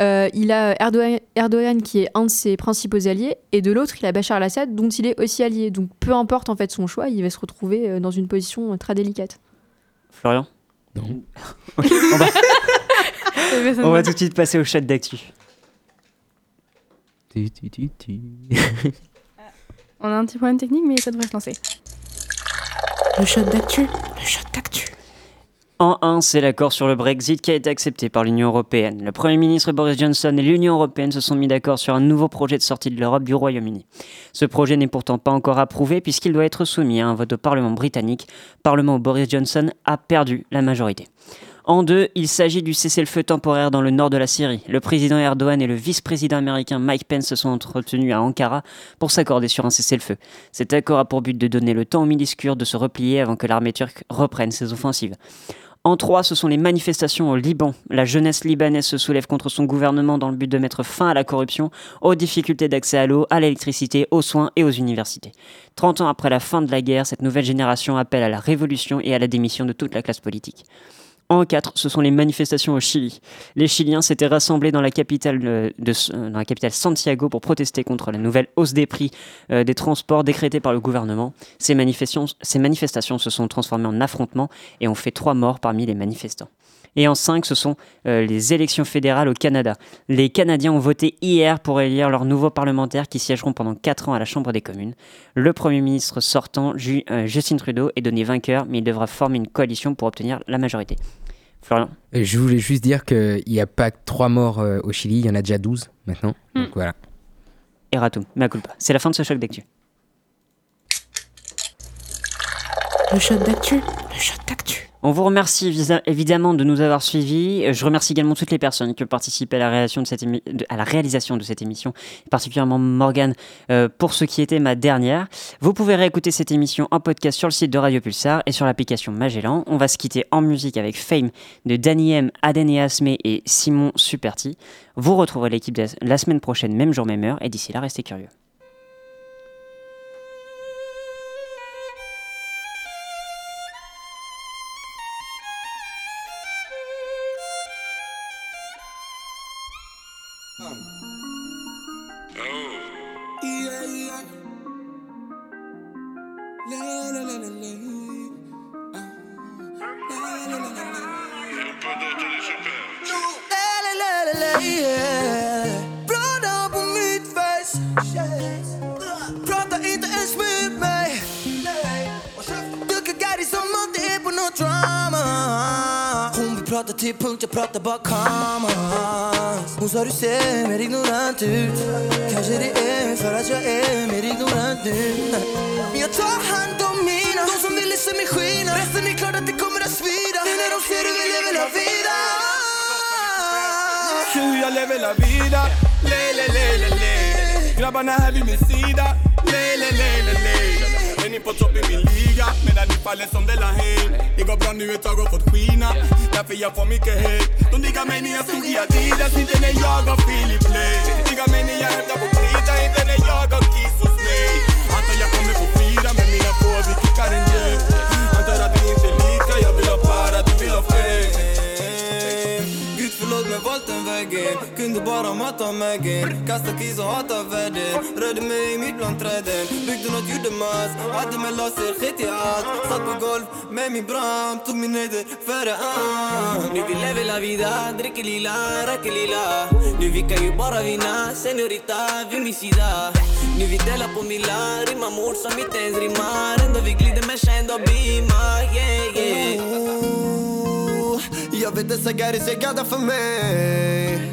euh, il a Erdogan, Erdogan qui est un de ses principaux alliés, et de l'autre, il a Bachar al-Assad dont il est aussi allié. Donc, peu importe en fait son choix, il va se retrouver euh, dans une position euh, très délicate. Florian? Non. On, va, on tout de suite passer au shot d'actu. on a un petit problème technique, mais ça devrait se lancer. Le shot d'actu. Le shot d'actu. En 1, c'est l'accord sur le Brexit qui a été accepté par l'Union européenne. Le Premier ministre Boris Johnson et l'Union européenne se sont mis d'accord sur un nouveau projet de sortie de l'Europe du Royaume-Uni. Ce projet n'est pourtant pas encore approuvé puisqu'il doit être soumis à un vote au Parlement britannique, Parlement où Boris Johnson a perdu la majorité. En deux, il s'agit du cessez-le-feu temporaire dans le nord de la Syrie. Le président Erdogan et le vice-président américain Mike Pence se sont entretenus à Ankara pour s'accorder sur un cessez-le-feu. Cet accord a pour but de donner le temps aux milices kurdes de se replier avant que l'armée turque reprenne ses offensives. En trois, ce sont les manifestations au Liban. La jeunesse libanaise se soulève contre son gouvernement dans le but de mettre fin à la corruption, aux difficultés d'accès à l'eau, à l'électricité, aux soins et aux universités. 30 ans après la fin de la guerre, cette nouvelle génération appelle à la révolution et à la démission de toute la classe politique. En 4, ce sont les manifestations au Chili. Les Chiliens s'étaient rassemblés dans la capitale, euh, euh, Santiago pour protester contre la nouvelle hausse des prix euh, des transports décrétée par le gouvernement. Ces manifestations se sont transformées en affrontements et ont fait trois morts parmi les manifestants. Et en 5, ce sont euh, les élections fédérales au Canada. Les Canadiens ont voté hier pour élire leurs nouveaux parlementaires qui siégeront pendant 4 ans à la Chambre des communes. Le Premier ministre sortant, Ju- euh, Justin Trudeau, est donné vainqueur, mais il devra former une coalition pour obtenir la majorité. Florian? Et Je voulais juste dire qu'il n'y a pas que 3 morts euh, au Chili, il y en a déjà 12 maintenant. Mm. Donc voilà. Eratum, mea culpa. C'est la fin de ce choc d'actu. Le shot d'actu. Le shot d'actu. On vous remercie évidemment de nous avoir suivis. Euh, Je remercie également toutes les personnes qui ont participé à la réalisation de cette, à la réalisation de cette émission, particulièrement Morgane euh, pour ce qui était ma dernière. Vous pouvez réécouter cette émission en podcast sur le site de Radio Pulsar et sur l'application Magellan. On va se quitter en musique avec Fame de Danny M, Aden et Asme et Simon Superti. Vous retrouverez l'équipe la semaine prochaine, même jour, même heure, et d'ici là, restez curieux. Ska du ser mer ignorant ut Kanske det är för att jag är mer ignorant nu Men jag tar hand om mina De som ville se mig skina Resten är klart att det kommer att svida Nu när de ser hur vi lever la vida Hur jag lever la vida Le, le, le, le, le. Grabbarna här vid min sida Le, le, le, le, le. Är ni på topp i min liga. Medan ni faller som de la Hain Det går bra nu ett tag och fått skina. Därför jag får mycket hate. De diggar mig när jag stod i Adidas Inte när jag har Philip Play Diggar mig när jag hämtar på krita Inte när jag har Kiss hos mig. Antar jag kommer få fira med mina får, Vi kickar en jet valt den vägen. Kunde bara mata mäggen Kasta kiss och hata världen. Rörde mig mitt bland träden Byggde nåt, gjorde mass Hade med laser, sket i allt. Satt på golv med min bram Tog min heder före allt Nu vi lever la vida Dricker lila, röker lila. Nu vi kan ju bara vinna. Senorita vid min sida. Nu vi delar på milla Rimmar mord som inte ens rimmar. Ändå vi glider med kända beamar Yeah, yeah. Jag vet dessa gäris är gadda för mig.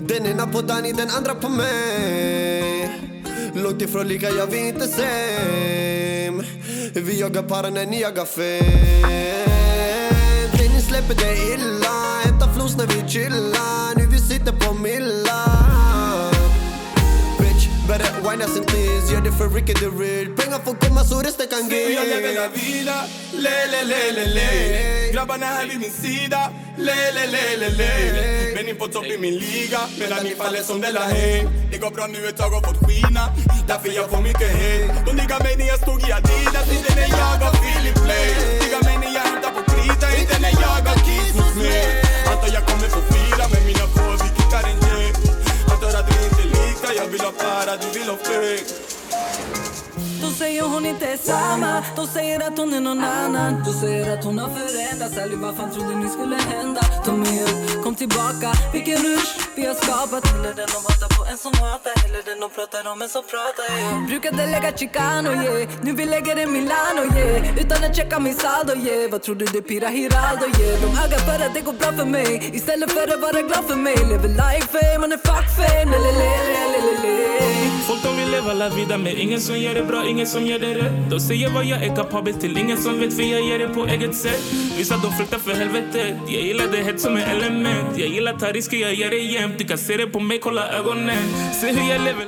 Den ena på Danny, den andra på mig. Långt ifrån lika, jag vi inte same. Vi jagar para när ni jagar fame Det släpper det illa. Hämtar flos när vi chillar. Nu vi sitter på Milla better wine sin please Gör det för Ricky the Real Pengar får komma så resten kan ge jag lever la vida. Le, le, le, le, le. Grabbarna här vid min sida. Le, le, le, le, le. Men på topp i min liga Medan ni faller som de la Hey Det går bra nu ett tag och fått skina Därför jag får mycket hate De diggar mig när jag stod i Adidas Inte när jag har Philip Play. Diggar mig när jag hämtar på krita Inte när jag har kiss hos mig Antar jag kommer få fira med mina få Vi kickar en i'll be love harder, do we love fake? Säger hon inte är samma. De säger att hon är någon annan. De säger att hon har förändrats. Ärligt vad fan trodde ni skulle hända? Ta med upp, kom tillbaka. Vilken rush vi har skapat. Hellre den de hatar på en som hatar. Hellre den de pratar om en som pratar yeah. Brukade lägga Chicano yeah. Nu vi lägger det Milano yeah. Utan att checka min saldo yeah. Vad tror du det pirrar Hiraldo yeah? De ögar för att det går bra för mig. Istället för att vara glad för mig. Lever life fame, man är fuck fame. Lelelelelelele Folk de vill leva la vida med ingen som gör det bra, ingen som gör det rätt. De säger vad jag är kapabel till, ingen som vet för jag gör det på eget sätt. Vissa de fruktar för helvetet, jag gillar det hett som ett element. Jag gillar ta risker, jag gör det jämt. Du kan se det på mig, kolla ögonen. Se hur jag lever